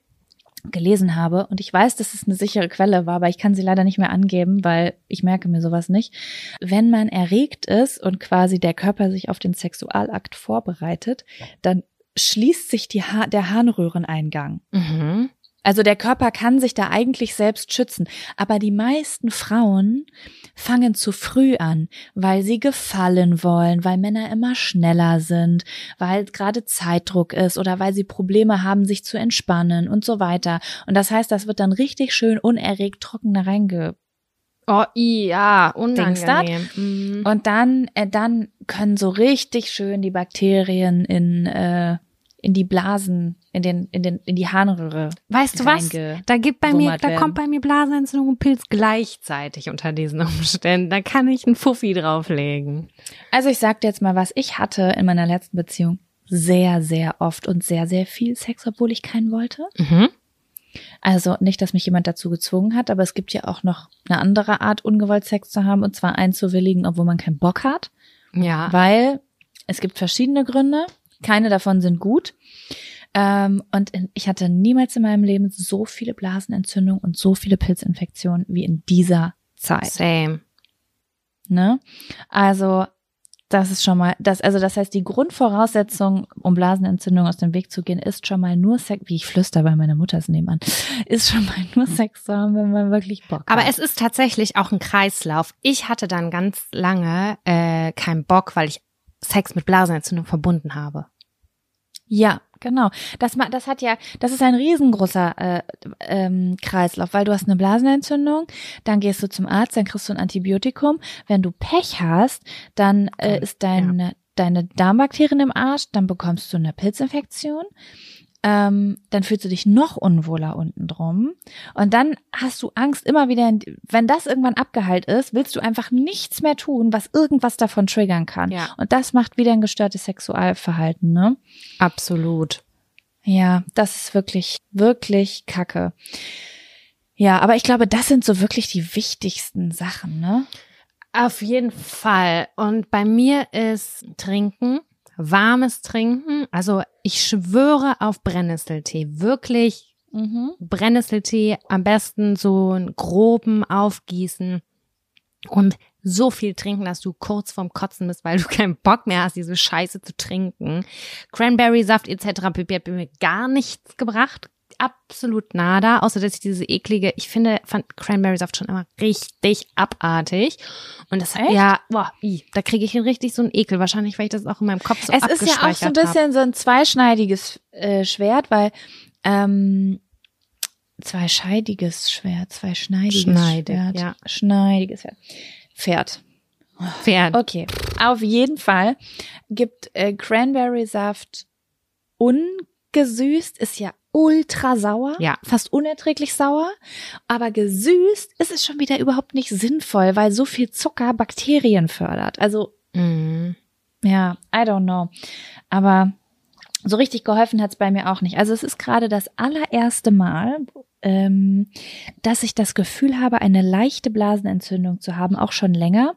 gelesen habe und ich weiß, dass es eine sichere Quelle war, aber ich kann sie leider nicht mehr angeben, weil ich merke mir sowas nicht. Wenn man erregt ist und quasi der Körper sich auf den Sexualakt vorbereitet, dann schließt sich die ha der Harnröhreneingang. Mhm. Also der Körper kann sich da eigentlich selbst schützen. Aber die meisten Frauen fangen zu früh an, weil sie gefallen wollen, weil Männer immer schneller sind, weil gerade Zeitdruck ist oder weil sie Probleme haben, sich zu entspannen und so weiter. Und das heißt, das wird dann richtig schön unerregt trocken da reinge Oh, ja, unangenehm. Mhm. und dann, äh, dann können so richtig schön die Bakterien in, äh, in die Blasen, in den, in den, in die Harnröhre. Weißt du was? Da gibt bei mir, da werden. kommt bei mir Blasenentzündung und Pilz gleichzeitig unter diesen Umständen. Da kann ich einen Fuffi drauflegen. Also ich sag dir jetzt mal was, ich hatte in meiner letzten Beziehung sehr, sehr oft und sehr, sehr viel Sex, obwohl ich keinen wollte. Mhm. Also nicht, dass mich jemand dazu gezwungen hat, aber es gibt ja auch noch eine andere Art, ungewollt Sex zu haben, und zwar einzuwilligen, obwohl man keinen Bock hat. Ja. Weil es gibt verschiedene Gründe, keine davon sind gut. Ähm, und in, ich hatte niemals in meinem Leben so viele Blasenentzündungen und so viele Pilzinfektionen wie in dieser Zeit. Same. Ne? Also das ist schon mal, das, also das heißt, die Grundvoraussetzung, um Blasenentzündung aus dem Weg zu gehen, ist schon mal nur Sex, wie ich flüster, weil meine Mutter ist nebenan, ist schon mal nur Sex zu haben, wenn man wirklich Bock Aber hat. es ist tatsächlich auch ein Kreislauf. Ich hatte dann ganz lange äh, keinen Bock, weil ich Sex mit Blasenentzündung verbunden habe. Ja, genau. Das, das hat ja, das ist ein riesengroßer äh, ähm, Kreislauf, weil du hast eine Blasenentzündung, dann gehst du zum Arzt, dann kriegst du ein Antibiotikum. Wenn du Pech hast, dann äh, ist deine, deine Darmbakterien im Arsch, dann bekommst du eine Pilzinfektion. Ähm, dann fühlst du dich noch unwohler unten drum. Und dann hast du Angst immer wieder, wenn das irgendwann abgeheilt ist, willst du einfach nichts mehr tun, was irgendwas davon triggern kann. Ja. Und das macht wieder ein gestörtes Sexualverhalten, ne? Absolut. Ja, das ist wirklich, wirklich kacke. Ja, aber ich glaube, das sind so wirklich die wichtigsten Sachen, ne? Auf jeden Fall. Und bei mir ist Trinken, warmes Trinken. Also ich schwöre auf Brennnesseltee. Wirklich Mhm. Brennnesseltee, am besten so einen groben Aufgießen und so viel trinken, dass du kurz vorm Kotzen bist, weil du keinen Bock mehr hast, diese Scheiße zu trinken. Cranberry-Saft etc. hat mir gar nichts gebracht. Absolut nada, außer dass ich diese eklige, ich finde, fand Cranberry-Saft schon immer richtig abartig. Und das, Echt? ja, boah, i, da kriege ich richtig so einen Ekel. Wahrscheinlich, weil ich das auch in meinem Kopf so es ist ja auch so ein abgespeichert hab. bisschen so ein zweischneidiges äh, Schwert, weil ähm, zweischeidiges Schwert, zweischneidiges Schneidig, Schwert, ja. schneidiges Schwert. Pferd. Pferd. Okay, auf jeden Fall gibt äh, Cranberry-Saft ungesüßt, ist ja ultra sauer, Ja. fast unerträglich sauer, aber gesüßt ist es schon wieder überhaupt nicht sinnvoll, weil so viel Zucker Bakterien fördert. Also Mhm. ja, I don't know, aber so richtig geholfen hat's bei mir auch nicht. Also es ist gerade das allererste Mal, ähm, dass ich das Gefühl habe, eine leichte Blasenentzündung zu haben, auch schon länger.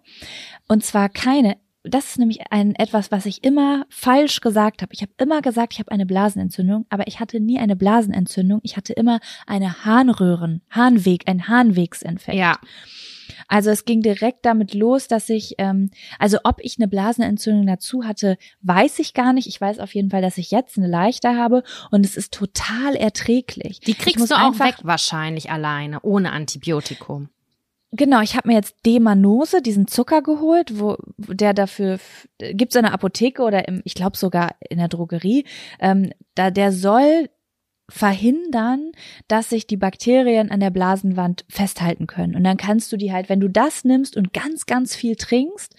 Und zwar keine. Das ist nämlich ein etwas, was ich immer falsch gesagt habe. Ich habe immer gesagt, ich habe eine Blasenentzündung, aber ich hatte nie eine Blasenentzündung. Ich hatte immer eine Harnröhren, Harnweg, ein Harnwegsinfekt. Ja. Also es ging direkt damit los, dass ich, ähm, also ob ich eine Blasenentzündung dazu hatte, weiß ich gar nicht. Ich weiß auf jeden Fall, dass ich jetzt eine leichte habe und es ist total erträglich. Die kriegst du auch weg wahrscheinlich alleine, ohne Antibiotikum. Genau, ich habe mir jetzt Demanose, diesen Zucker geholt, wo der dafür gibt's in der Apotheke oder im, ich glaube sogar in der Drogerie. Ähm, da der soll verhindern, dass sich die Bakterien an der Blasenwand festhalten können. Und dann kannst du die halt, wenn du das nimmst und ganz, ganz viel trinkst,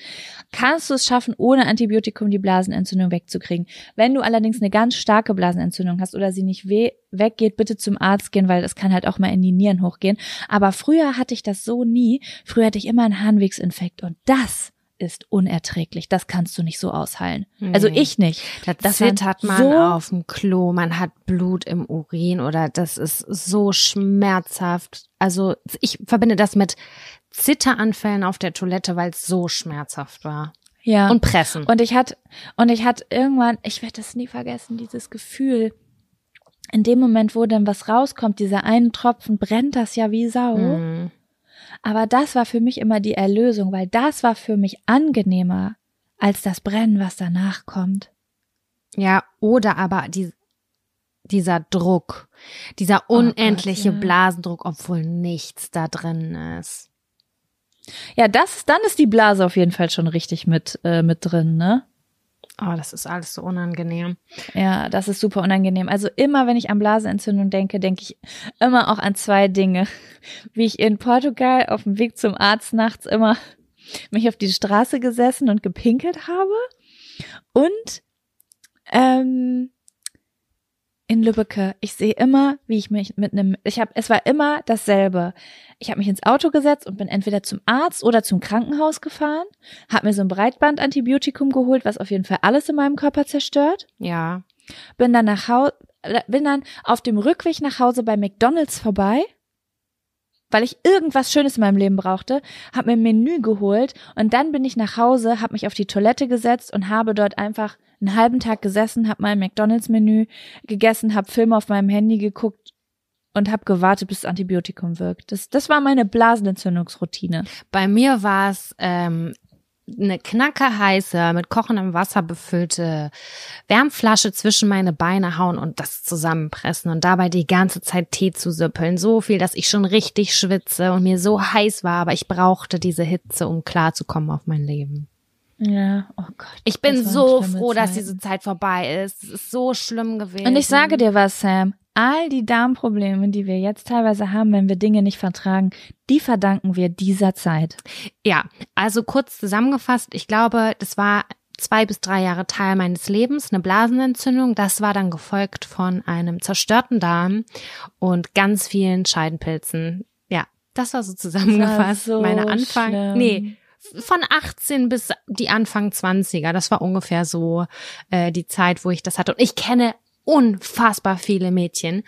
kannst du es schaffen, ohne Antibiotikum die Blasenentzündung wegzukriegen. Wenn du allerdings eine ganz starke Blasenentzündung hast oder sie nicht weh weggeht, bitte zum Arzt gehen, weil das kann halt auch mal in die Nieren hochgehen. Aber früher hatte ich das so nie. Früher hatte ich immer einen Harnwegsinfekt und das ist unerträglich. Das kannst du nicht so ausheilen. Also nee. Also ich nicht. Da das zittert man so auf dem Klo, man hat Blut im Urin oder das ist so schmerzhaft. Also ich verbinde das mit Zitteranfällen auf der Toilette, weil es so schmerzhaft war. Ja. Und pressen. Und ich hatte, und ich hatte irgendwann, ich werde das nie vergessen, dieses Gefühl, in dem Moment, wo dann was rauskommt, dieser einen Tropfen, brennt das ja wie Sau. Mm. Aber das war für mich immer die Erlösung, weil das war für mich angenehmer als das Brennen, was danach kommt. Ja, oder aber die, dieser Druck, dieser unendliche oh Gott, ja. Blasendruck, obwohl nichts da drin ist. Ja, das, dann ist die Blase auf jeden Fall schon richtig mit, äh, mit drin, ne? Oh, das ist alles so unangenehm. Ja, das ist super unangenehm. Also immer, wenn ich an Blasenentzündung denke, denke ich immer auch an zwei Dinge. Wie ich in Portugal auf dem Weg zum Arzt nachts immer mich auf die Straße gesessen und gepinkelt habe. Und ähm, in Lübbecke, ich sehe immer, wie ich mich mit einem, ich habe, es war immer dasselbe. Ich habe mich ins Auto gesetzt und bin entweder zum Arzt oder zum Krankenhaus gefahren, habe mir so ein Breitbandantibiotikum geholt, was auf jeden Fall alles in meinem Körper zerstört. Ja. Bin dann nach Hause, bin dann auf dem Rückweg nach Hause bei McDonald's vorbei, weil ich irgendwas Schönes in meinem Leben brauchte, habe mir ein Menü geholt und dann bin ich nach Hause, habe mich auf die Toilette gesetzt und habe dort einfach einen halben Tag gesessen, habe mein McDonalds-Menü gegessen, habe Filme auf meinem Handy geguckt und habe gewartet, bis das Antibiotikum wirkt. Das, das war meine Blasenentzündungsroutine. Bei mir war es ähm, eine knackerheiße, mit kochendem Wasser befüllte Wärmflasche zwischen meine Beine hauen und das zusammenpressen und dabei die ganze Zeit Tee zu süppeln. So viel, dass ich schon richtig schwitze und mir so heiß war, aber ich brauchte diese Hitze, um klarzukommen auf mein Leben. Ja, oh Gott. Ich bin so froh, Zeit. dass diese Zeit vorbei ist. Es ist so schlimm gewesen. Und ich sage dir was, Sam. All die Darmprobleme, die wir jetzt teilweise haben, wenn wir Dinge nicht vertragen, die verdanken wir dieser Zeit. Ja, also kurz zusammengefasst, ich glaube, das war zwei bis drei Jahre Teil meines Lebens, eine Blasenentzündung. Das war dann gefolgt von einem zerstörten Darm und ganz vielen Scheidenpilzen. Ja, das war so zusammengefasst. War so meine Anfang. Schlimm. Nee, von 18 bis die Anfang 20er. Das war ungefähr so äh, die Zeit, wo ich das hatte. Und ich kenne unfassbar viele Mädchen,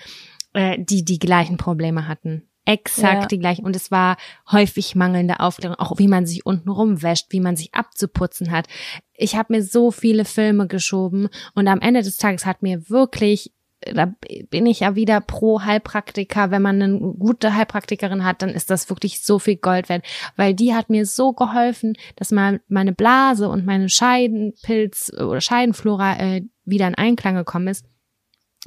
äh, die die gleichen Probleme hatten. Exakt ja. die gleichen. Und es war häufig mangelnde Aufklärung, auch wie man sich unten rumwäscht, wie man sich abzuputzen hat. Ich habe mir so viele Filme geschoben und am Ende des Tages hat mir wirklich da bin ich ja wieder pro Heilpraktiker. Wenn man eine gute Heilpraktikerin hat, dann ist das wirklich so viel Gold wert, weil die hat mir so geholfen, dass mal meine Blase und meine Scheidenpilz oder Scheidenflora äh, wieder in Einklang gekommen ist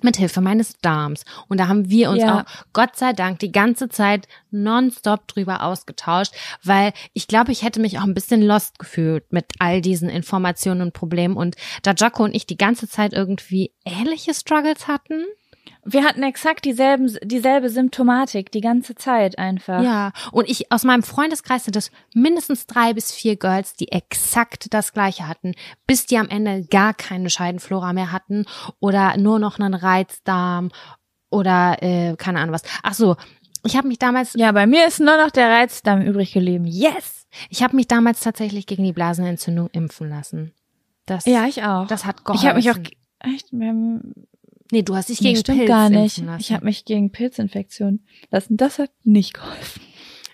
mit Hilfe meines Darms. Und da haben wir uns ja. auch Gott sei Dank die ganze Zeit nonstop drüber ausgetauscht, weil ich glaube, ich hätte mich auch ein bisschen lost gefühlt mit all diesen Informationen und Problemen. Und da Jocko und ich die ganze Zeit irgendwie ähnliche Struggles hatten, wir hatten exakt dieselben, dieselbe Symptomatik die ganze Zeit einfach. Ja, und ich aus meinem Freundeskreis sind es mindestens drei bis vier Girls, die exakt das Gleiche hatten, bis die am Ende gar keine Scheidenflora mehr hatten oder nur noch einen Reizdarm oder äh, keine Ahnung was. Ach so, ich habe mich damals. Ja, bei mir ist nur noch der Reizdarm übrig geblieben. Yes! Ich habe mich damals tatsächlich gegen die Blasenentzündung impfen lassen. Das, ja, ich auch. Das hat geholfen. Ich habe mich auch echt, Nee, du hast dich gegen nee, stimmt Pilz gar nicht. Ich habe mich gegen Pilzinfektion lassen. Das hat nicht geholfen.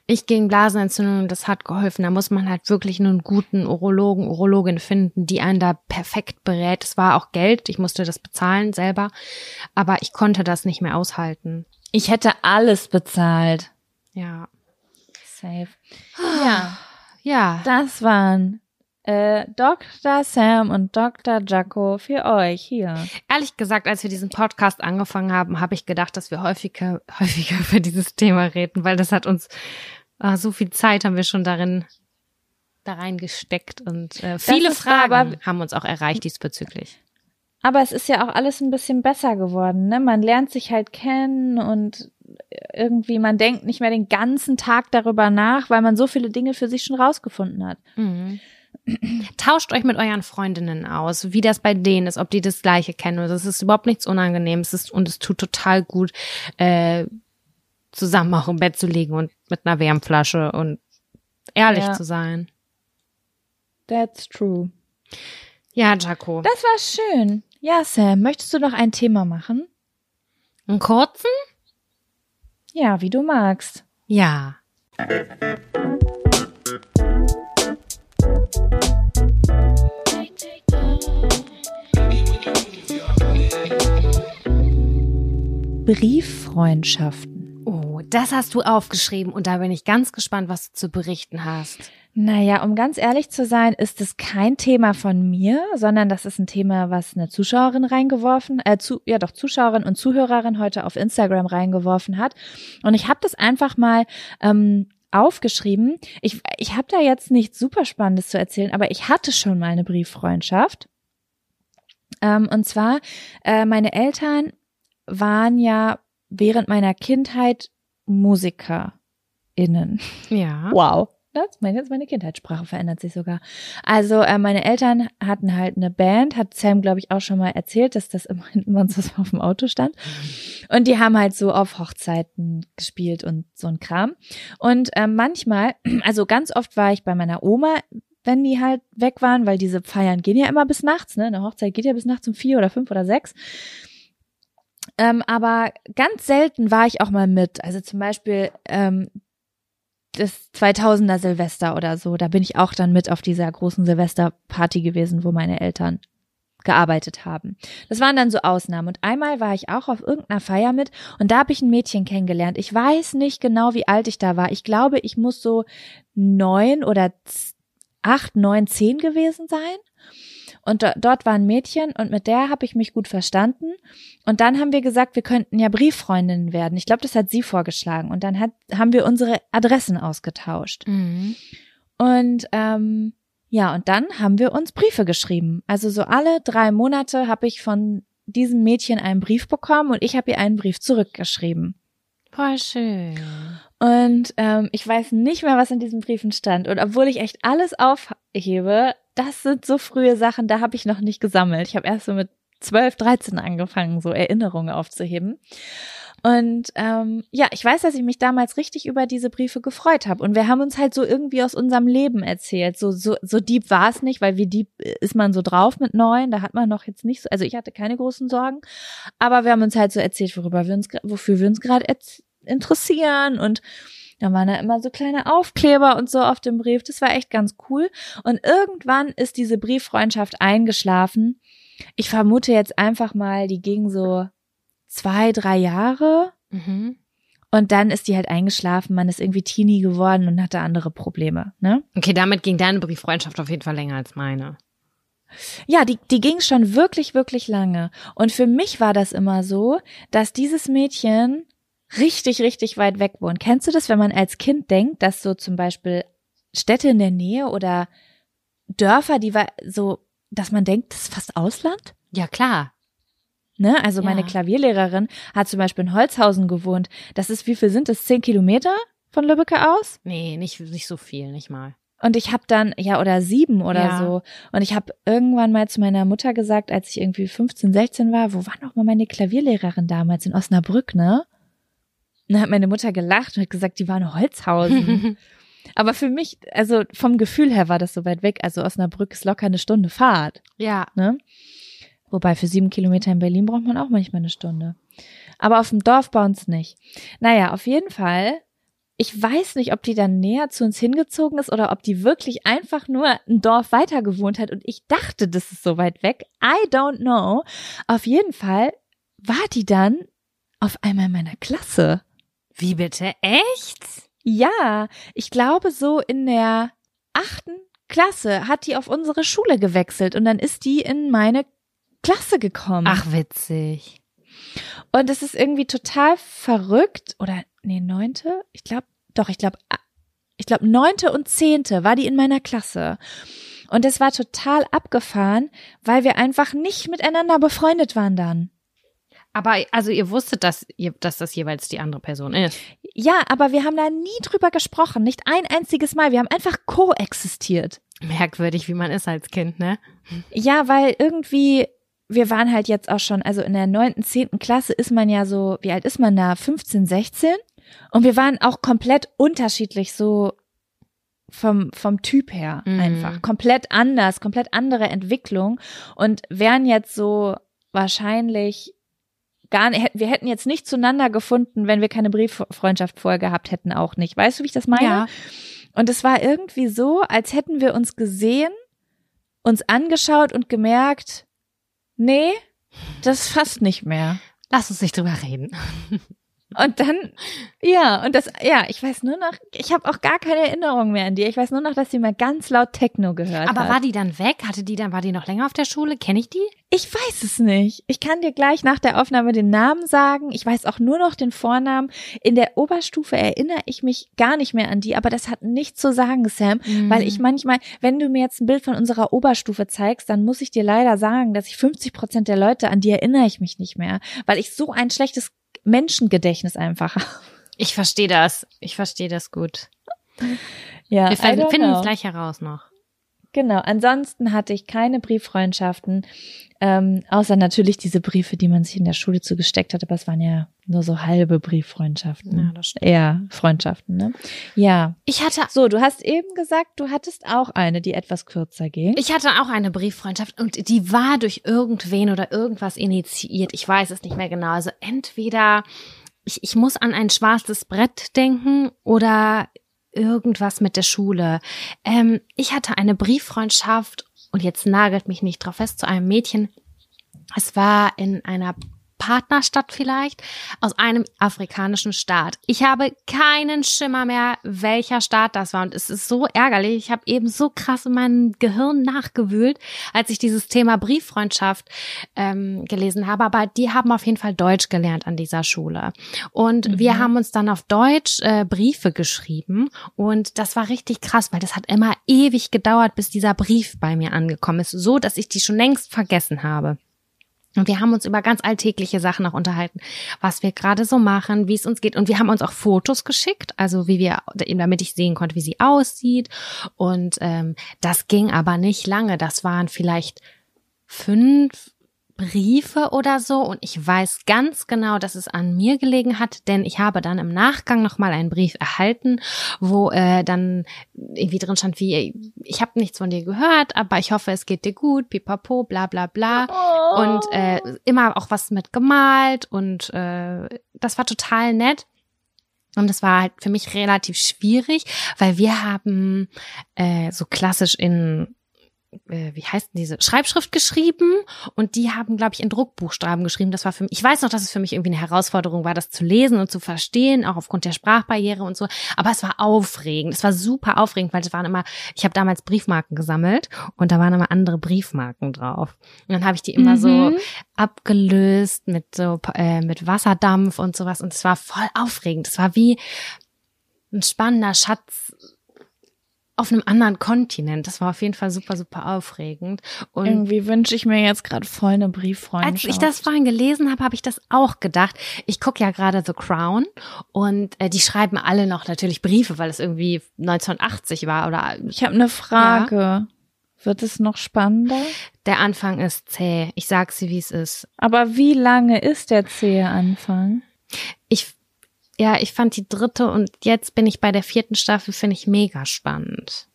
Ich gegen Blasenentzündung, das hat geholfen. Da muss man halt wirklich einen guten Urologen, Urologin finden, die einen da perfekt berät. Es war auch Geld, ich musste das bezahlen selber, aber ich konnte das nicht mehr aushalten. Ich hätte alles bezahlt. Ja. safe. Ja, Ja. das waren äh, Dr. Sam und Dr. Jaco für euch hier. Ehrlich gesagt, als wir diesen Podcast angefangen haben, habe ich gedacht, dass wir häufiger, häufiger über dieses Thema reden, weil das hat uns äh, so viel Zeit haben wir schon darin da reingesteckt und äh, viele Fragen aber- haben uns auch erreicht diesbezüglich. Aber es ist ja auch alles ein bisschen besser geworden, ne? Man lernt sich halt kennen und irgendwie, man denkt nicht mehr den ganzen Tag darüber nach, weil man so viele Dinge für sich schon rausgefunden hat. Mhm. Tauscht euch mit euren Freundinnen aus, wie das bei denen ist, ob die das Gleiche kennen. Es ist überhaupt nichts Unangenehmes es ist, und es tut total gut, äh, zusammen auch im Bett zu liegen und mit einer Wärmflasche und ehrlich Ja. zu sein. That's true. Ja, Jaco. Das war schön. Ja, Sam, möchtest du noch ein Thema machen? Einen kurzen? Ja, wie du magst. Ja. Brieffreundschaften. Oh, das hast du aufgeschrieben und da bin ich ganz gespannt, was du zu berichten hast. Naja, um ganz ehrlich zu sein, ist es kein Thema von mir, sondern das ist ein Thema, was eine Zuschauerin reingeworfen, äh, zu, ja doch Zuschauerin und Zuhörerin heute auf Instagram reingeworfen hat. Und ich habe das einfach mal ähm, aufgeschrieben. Ich, ich habe da jetzt nichts super Spannendes zu erzählen, aber ich hatte schon mal eine Brieffreundschaft. Ähm, und zwar, äh, meine Eltern waren ja während meiner Kindheit MusikerInnen. Ja. Wow. Das, meine, meine Kindheitssprache verändert sich sogar. Also äh, meine Eltern hatten halt eine Band, hat Sam, glaube ich, auch schon mal erzählt, dass das immer hinten bei was auf dem Auto stand. Und die haben halt so auf Hochzeiten gespielt und so ein Kram. Und äh, manchmal, also ganz oft war ich bei meiner Oma, wenn die halt weg waren, weil diese Feiern gehen ja immer bis nachts, ne? Eine Hochzeit geht ja bis nachts um vier oder fünf oder sechs. Ähm, aber ganz selten war ich auch mal mit. Also zum Beispiel ähm, das 2000er Silvester oder so. Da bin ich auch dann mit auf dieser großen Silvesterparty gewesen, wo meine Eltern gearbeitet haben. Das waren dann so Ausnahmen. Und einmal war ich auch auf irgendeiner Feier mit und da habe ich ein Mädchen kennengelernt. Ich weiß nicht genau, wie alt ich da war. Ich glaube, ich muss so neun oder acht, neun, zehn gewesen sein. Und do dort war ein Mädchen und mit der habe ich mich gut verstanden. Und dann haben wir gesagt, wir könnten ja Brieffreundinnen werden. Ich glaube, das hat sie vorgeschlagen. Und dann hat, haben wir unsere Adressen ausgetauscht. Mhm. Und ähm, ja, und dann haben wir uns Briefe geschrieben. Also so alle drei Monate habe ich von diesem Mädchen einen Brief bekommen und ich habe ihr einen Brief zurückgeschrieben. Voll schön. Und ähm, ich weiß nicht mehr, was in diesen Briefen stand. Und obwohl ich echt alles aufhebe, das sind so frühe Sachen, da habe ich noch nicht gesammelt. Ich habe erst so mit 12, 13 angefangen, so Erinnerungen aufzuheben. Und ähm, ja, ich weiß, dass ich mich damals richtig über diese Briefe gefreut habe. Und wir haben uns halt so irgendwie aus unserem Leben erzählt. So, so, so deep war es nicht, weil wie deep ist man so drauf mit neun? Da hat man noch jetzt nicht so, also ich hatte keine großen Sorgen. Aber wir haben uns halt so erzählt, worüber wir uns, wofür wir uns gerade interessieren. Und da waren da immer so kleine Aufkleber und so auf dem Brief. Das war echt ganz cool. Und irgendwann ist diese Brieffreundschaft eingeschlafen. Ich vermute jetzt einfach mal, die ging so zwei, drei Jahre. Mhm. Und dann ist die halt eingeschlafen, man ist irgendwie Teenie geworden und hatte andere Probleme, ne? Okay, damit ging deine Brieffreundschaft auf jeden Fall länger als meine. Ja, die, die ging schon wirklich, wirklich lange. Und für mich war das immer so, dass dieses Mädchen richtig, richtig weit weg wohnt. Kennst du das, wenn man als Kind denkt, dass so zum Beispiel Städte in der Nähe oder Dörfer, die war so, dass man denkt, das ist fast Ausland? Ja, klar. Ne? Also Ja. meine Klavierlehrerin hat zum Beispiel in Holzhausen gewohnt. Das ist, wie viel sind das? Zehn Kilometer von Lübbecke aus? Nee, nicht, nicht so viel, nicht mal. Und ich habe dann, ja, oder sieben oder Ja. so. Und ich habe irgendwann mal zu meiner Mutter gesagt, als ich irgendwie 15, 16 war, wo war noch mal meine Klavierlehrerin damals? In Osnabrück, ne? Und dann hat meine Mutter gelacht und hat gesagt, die war in Holzhausen. Aber für mich, also vom Gefühl her war das so weit weg. Also Osnabrück ist locker eine Stunde Fahrt, ja. ne? Wobei für sieben Kilometer in Berlin braucht man auch manchmal eine Stunde. Aber auf dem Dorf bei uns nicht. Naja, auf jeden Fall. Ich weiß nicht, ob die dann näher zu uns hingezogen ist oder ob die wirklich einfach nur ein Dorf weiter gewohnt hat und ich dachte, das ist so weit weg. I don't know. Auf jeden Fall war die dann auf einmal in meiner Klasse. Wie bitte? Echt? Ja, ich glaube so in der achten Klasse hat die auf unsere Schule gewechselt und dann ist die in meine Klasse gekommen. Ach, witzig. Und es ist irgendwie total verrückt. Oder, nee, neunte? Ich glaube, doch, ich glaube, ich glaube, neunte und zehnte war die in meiner Klasse. Und es war total abgefahren, weil wir einfach nicht miteinander befreundet waren dann. Aber also ihr wusstet, dass, ihr, dass das jeweils die andere Person ist. Ja, aber wir haben da nie drüber gesprochen, nicht ein einziges Mal. Wir haben einfach koexistiert. Merkwürdig, wie man ist als Kind, ne? Ja, weil irgendwie, wir waren halt jetzt auch schon, also in der neunten, zehnten Klasse ist man ja so, wie alt ist man da? 15, 16? Und wir waren auch komplett unterschiedlich, so vom, vom Typ her Mhm. einfach. Komplett anders, komplett andere Entwicklung und wären jetzt so wahrscheinlich gar nicht, wir hätten jetzt nicht zueinander gefunden, wenn wir keine Brieffreundschaft vorher gehabt hätten, auch nicht. Weißt du, wie ich das meine? Ja. Und es war irgendwie so, als hätten wir uns gesehen, uns angeschaut und gemerkt, nee, das fasst nicht mehr. Lass uns nicht drüber reden. Und dann, ja, und das, ja, ich weiß nur noch, ich habe auch gar keine Erinnerung mehr an die. Ich weiß nur noch, dass sie mal ganz laut Techno gehört Aber hat. war die dann weg? Hatte die dann, war die noch länger auf der Schule? Kenne ich die? Ich weiß es nicht. Ich kann dir gleich nach der Aufnahme den Namen sagen. Ich weiß auch nur noch den Vornamen. In der Oberstufe erinnere ich mich gar nicht mehr an die, aber das hat nichts zu sagen, Sam, weil ich manchmal, wenn du mir jetzt ein Bild von unserer Oberstufe zeigst, dann muss ich dir leider sagen, dass ich 50 Prozent der Leute, an die erinnere ich mich nicht mehr, weil ich so ein schlechtes Menschengedächtnis einfach. Ich verstehe das. Ich verstehe das gut. Ja, Wir finden es gleich heraus noch. Genau. Ansonsten hatte ich keine Brieffreundschaften, ähm, außer natürlich diese Briefe, die man sich in der Schule zugesteckt hat, aber es waren ja nur so halbe Brieffreundschaften. Ja, das stimmt. Eher Freundschaften, ne? Ja. Ich hatte So, du hast eben gesagt, du hattest auch eine, die etwas kürzer ging. Ich hatte auch eine Brieffreundschaft und die war durch irgendwen oder irgendwas initiiert. Ich weiß es nicht mehr genau. Also entweder ich, ich muss an ein schwarzes Brett denken oder irgendwas mit der Schule. Ähm, ich hatte eine Brieffreundschaft und jetzt nagelt mich nicht drauf fest zu einem Mädchen. Es war in einer Partnerstadt vielleicht aus einem afrikanischen Staat. Ich habe keinen Schimmer mehr, welcher Staat das war. Und es ist so ärgerlich. Ich habe eben so krass in meinem Gehirn nachgewühlt, als ich dieses Thema Brieffreundschaft ähm, gelesen habe. Aber die haben auf jeden Fall Deutsch gelernt an dieser Schule. Und wir haben uns dann auf Deutsch äh, Briefe geschrieben. Und das war richtig krass, weil das hat immer ewig gedauert, bis dieser Brief bei mir angekommen ist. So, dass ich die schon längst vergessen habe. Und wir haben uns über ganz alltägliche Sachen auch unterhalten, was wir gerade so machen, wie es uns geht. Und wir haben uns auch Fotos geschickt, also wie wir, damit ich sehen konnte, wie sie aussieht. Und ähm, das ging aber nicht lange. Das waren vielleicht fünf Briefe oder so und ich weiß ganz genau, dass es an mir gelegen hat, denn ich habe dann im Nachgang noch mal einen Brief erhalten, wo äh, dann irgendwie drin stand wie ich habe nichts von dir gehört, aber ich hoffe, es geht dir gut, pipapo, bla bla bla und äh, immer auch was mit gemalt und äh, das war total nett. Und es war halt für mich relativ schwierig, weil wir haben äh, so klassisch in äh, wie heißt denn diese Schreibschrift geschrieben und die haben glaube ich in Druckbuchstaben geschrieben. Das war für mich, ich weiß noch, dass es für mich irgendwie eine Herausforderung war, das zu lesen und zu verstehen, auch aufgrund der Sprachbarriere und so. Aber es war aufregend. Es war super aufregend, weil es waren immer, ich habe damals Briefmarken gesammelt und da waren immer andere Briefmarken drauf. Und dann habe ich die immer so Mhm. abgelöst mit so äh, mit Wasserdampf und sowas und es war voll aufregend. Es war wie ein spannender Schatz auf einem anderen Kontinent. Das war auf jeden Fall super, super aufregend. Und Irgendwie wünsche ich mir jetzt gerade voll eine als Brieffreundschaft. ich das vorhin gelesen habe, habe ich das auch gedacht. Ich gucke ja gerade The Crown und äh, die schreiben alle noch natürlich Briefe, weil es irgendwie 1980 war oder ich habe eine Frage. Wird es noch spannender? der Anfang ist zäh. Ich sag sie, wie es ist. Aber wie lange ist der zähe Anfang? Ich ja, ich fand die dritte und jetzt bin ich bei der vierten Staffel, finde ich mega spannend.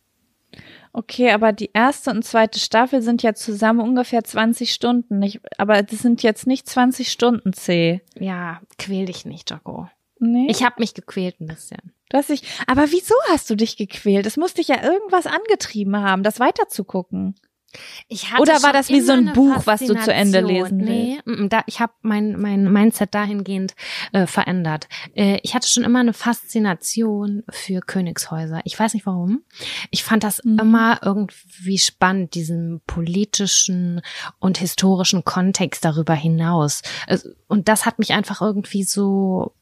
Okay, aber die erste und zweite Staffel sind ja zusammen ungefähr 20 Stunden. Nicht, aber das sind jetzt nicht 20 Stunden C. Ja, quäl dich nicht, Jocko. Nee. Ich habe mich gequält ein bisschen. du hast dich, aber wieso hast du dich gequält? Es muss dich ja irgendwas angetrieben haben, das weiterzugucken. Oder war das wie so ein Buch, was du zu Ende lesen Nee, mm, da, ich habe mein, mein Mindset dahingehend äh, verändert. Äh, ich hatte schon immer eine Faszination für Königshäuser. Ich weiß nicht warum. Ich fand das Mhm. immer irgendwie spannend, diesen politischen und historischen Kontext darüber hinaus. Also, Und das hat mich einfach irgendwie so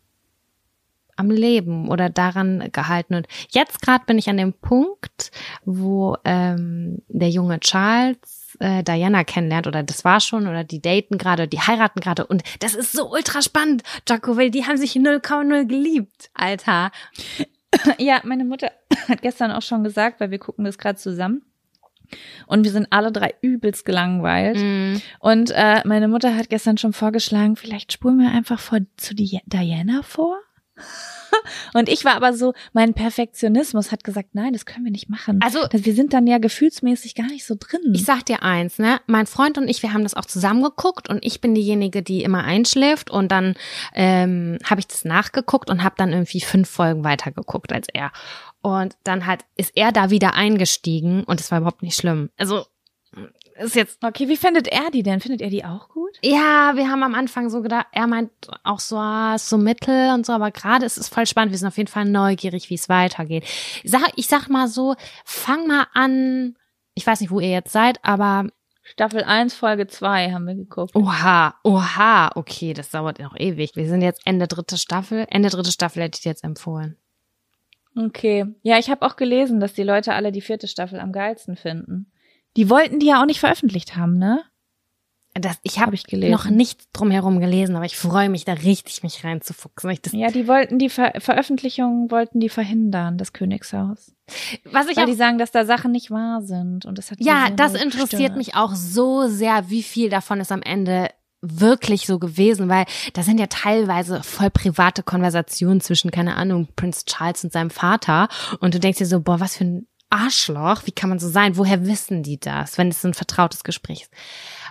am Leben oder daran gehalten. Und jetzt gerade bin ich an dem Punkt, wo ähm, der junge Charles äh, Diana kennenlernt oder das war schon oder die daten gerade, die heiraten gerade und das ist so ultra spannend, Jaco, weil die haben sich 0,0 geliebt, Alter. Ja, meine Mutter hat gestern auch schon gesagt, weil wir gucken das gerade zusammen. Und wir sind alle drei übelst gelangweilt. Mhm. Und äh, meine Mutter hat gestern schon vorgeschlagen, vielleicht spulen wir einfach vor, zu Di Diana vor. Und ich war aber so, mein Perfektionismus hat gesagt, nein, das können wir nicht machen. Also wir sind dann ja gefühlsmäßig gar nicht so drin. Ich sag dir eins, ne? Mein Freund und ich, wir haben das auch zusammen geguckt und ich bin diejenige, die immer einschläft und dann ähm, habe ich das nachgeguckt und habe dann irgendwie fünf Folgen weitergeguckt als er. Und dann halt ist er da wieder eingestiegen und es war überhaupt nicht schlimm. Also ist jetzt okay, wie findet er die denn? Findet er die auch gut? ja, wir haben am Anfang so gedacht, er meint auch so, ah, so mittel und so, aber gerade ist es voll spannend. Wir sind auf jeden Fall neugierig, wie es weitergeht. Ich sag, ich sag mal so, fang mal an. Ich weiß nicht, wo ihr jetzt seid, aber Staffel 1, Folge 2 haben wir geguckt. Oha, oha, okay, das dauert noch ewig. Wir sind jetzt Ende dritte Staffel. Ende dritte Staffel hätte ich dir jetzt empfohlen. Okay. Ja, ich habe auch gelesen, dass die Leute alle die vierte Staffel am geilsten finden. Die wollten die ja auch nicht veröffentlicht haben, ne? Das, ich habe Hab noch nichts drumherum gelesen, aber ich freue mich da richtig, mich reinzufuchsen. Ich das, Ja, die wollten die Ver Veröffentlichung wollten die verhindern, das Königshaus. was ich Weil auch, die sagen, dass da Sachen nicht wahr sind und das hat ja, das interessiert gestört. mich auch so sehr, wie viel davon ist am Ende wirklich so gewesen, weil da sind ja teilweise voll private Konversationen zwischen, keine Ahnung, Prince Charles und seinem Vater und du denkst dir so, boah, was für ein Arschloch, wie kann man so sein? Woher wissen die das, wenn es ein vertrautes Gespräch ist?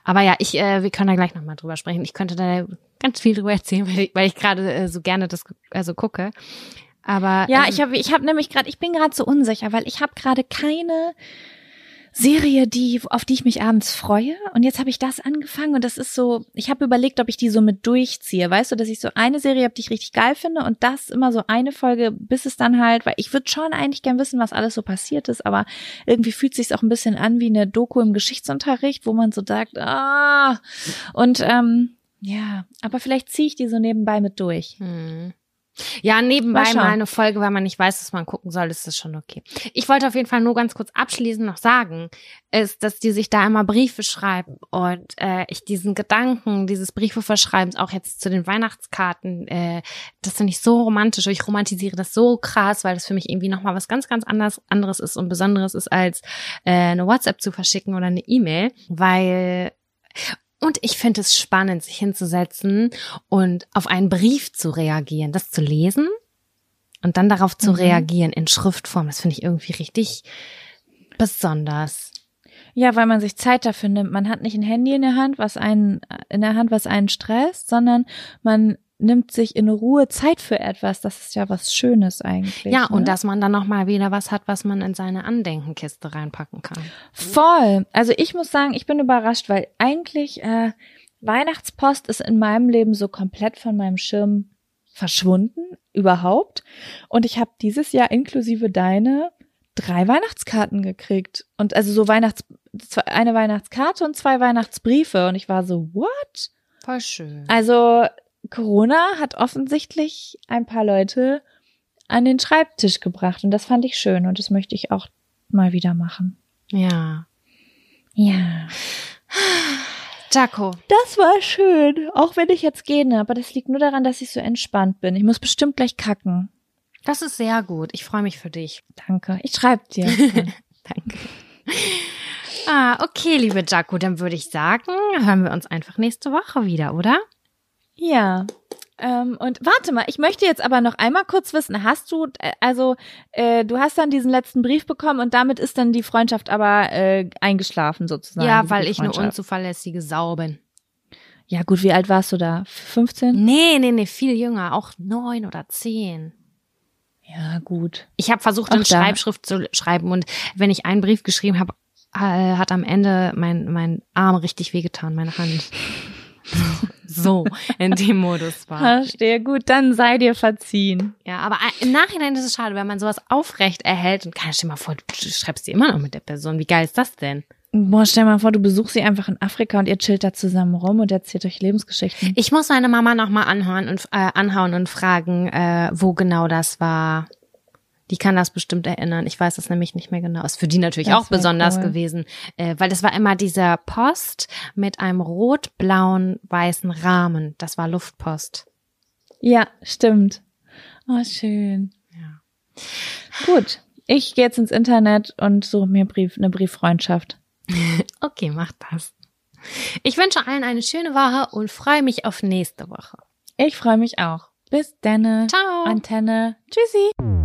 Aber ja, ich, äh, wir können da gleich nochmal drüber sprechen. Ich könnte da ganz viel drüber erzählen, weil ich, weil ich gerade äh, so gerne das also gucke. Aber Ja, ähm, ich habe ich hab nämlich gerade, ich bin gerade so unsicher, weil ich habe gerade keine Serie, die auf die ich mich abends freue. Und jetzt habe ich das angefangen und das ist so, ich habe überlegt, ob ich die so mit durchziehe. Weißt du, dass ich so eine Serie habe, die ich richtig geil finde und das immer so eine Folge, bis es dann halt, weil ich würde schon eigentlich gern wissen, was alles so passiert ist, aber irgendwie fühlt sich auch ein bisschen an wie eine Doku im Geschichtsunterricht, wo man so sagt, ah, und ähm, ja, aber vielleicht ziehe ich die so nebenbei mit durch. Hm. Ja, nebenbei Mal mal eine Folge, weil man nicht weiß, was man gucken soll, ist das schon okay. Ich wollte auf jeden Fall nur ganz kurz abschließend noch sagen, ist, dass die sich da immer Briefe schreiben und äh, ich diesen Gedanken, dieses Briefe verschreibens auch jetzt zu den Weihnachtskarten, äh, das finde ich so romantisch. Ich romantisiere das so krass, weil das für mich irgendwie nochmal was ganz, ganz anders, anderes ist und Besonderes ist, als äh, eine WhatsApp zu verschicken oder eine E-Mail, weil und ich finde es spannend, sich hinzusetzen und auf einen Brief zu reagieren, das zu lesen und dann darauf zu Mhm. reagieren in Schriftform. Das finde ich irgendwie richtig besonders. Ja, weil man sich Zeit dafür nimmt. Man hat nicht ein Handy in der Hand, was einen in der Hand, was einen stresst, sondern man nimmt sich in Ruhe Zeit für etwas. Das ist ja was Schönes eigentlich. Ja, ne? und dass man dann noch mal wieder was hat, was man in seine Andenkenkiste reinpacken kann. voll. Also ich muss sagen, ich bin überrascht, weil eigentlich äh, Weihnachtspost ist in meinem Leben so komplett von meinem Schirm verschwunden überhaupt. Und ich habe dieses Jahr inklusive deine drei Weihnachtskarten gekriegt und also so Weihnachts eine Weihnachtskarte und zwei Weihnachtsbriefe und ich war so what? Voll schön. Also Corona hat offensichtlich ein paar Leute an den Schreibtisch gebracht und das fand ich schön und das möchte ich auch mal wieder machen. Ja. Ja. Jaco. Das war schön, auch wenn ich jetzt gehe, aber das liegt nur daran, dass ich so entspannt bin. Ich muss bestimmt gleich kacken. Das ist sehr gut. Ich freue mich für dich. Danke. Ich schreib dir. Danke. Ah, okay, liebe Jaco, dann würde ich sagen, hören wir uns einfach nächste Woche wieder, oder? Ja. Ähm, und warte mal, ich möchte jetzt aber noch einmal kurz wissen, hast du, äh, also äh, du hast dann diesen letzten Brief bekommen und damit ist dann die Freundschaft aber äh, eingeschlafen sozusagen. ja, weil ich eine unzuverlässige Sau bin. Ja gut, wie alt warst du da? 15? Nee, nee, nee, viel jünger, auch neun oder zehn. Ja, gut. Ich habe versucht, in da. Schreibschrift zu schreiben und wenn ich einen Brief geschrieben habe, äh, hat am Ende mein, mein Arm richtig wehgetan, meine Hand. so in dem Modus war. Verstehe, gut, dann sei dir verziehen. Ja, aber im Nachhinein ist es schade, wenn man sowas aufrecht erhält und kann stell mal vor, du schreibst dir immer noch mit der Person. Wie geil ist das denn? Boah, stell mal vor, du besuchst sie einfach in Afrika und ihr chillt da zusammen rum und erzählt euch Lebensgeschichten. Ich muss meine Mama nochmal anhören und äh, anhauen und fragen, äh, wo genau das war. Die kann das bestimmt erinnern. Ich weiß es nämlich nicht mehr genau. Ist für die natürlich Das auch besonders cool. gewesen, äh, weil das war immer dieser Post mit einem rot-blauen weißen Rahmen. Das war Luftpost. Ja, stimmt. Oh, schön. Ja. Gut. Ich gehe jetzt ins Internet und suche mir Brief, eine Brieffreundschaft. Okay, mach das. Ich wünsche allen eine schöne Woche und freue mich auf nächste Woche. Ich freue mich auch. Bis denne. Ciao. Antenne. Tschüssi.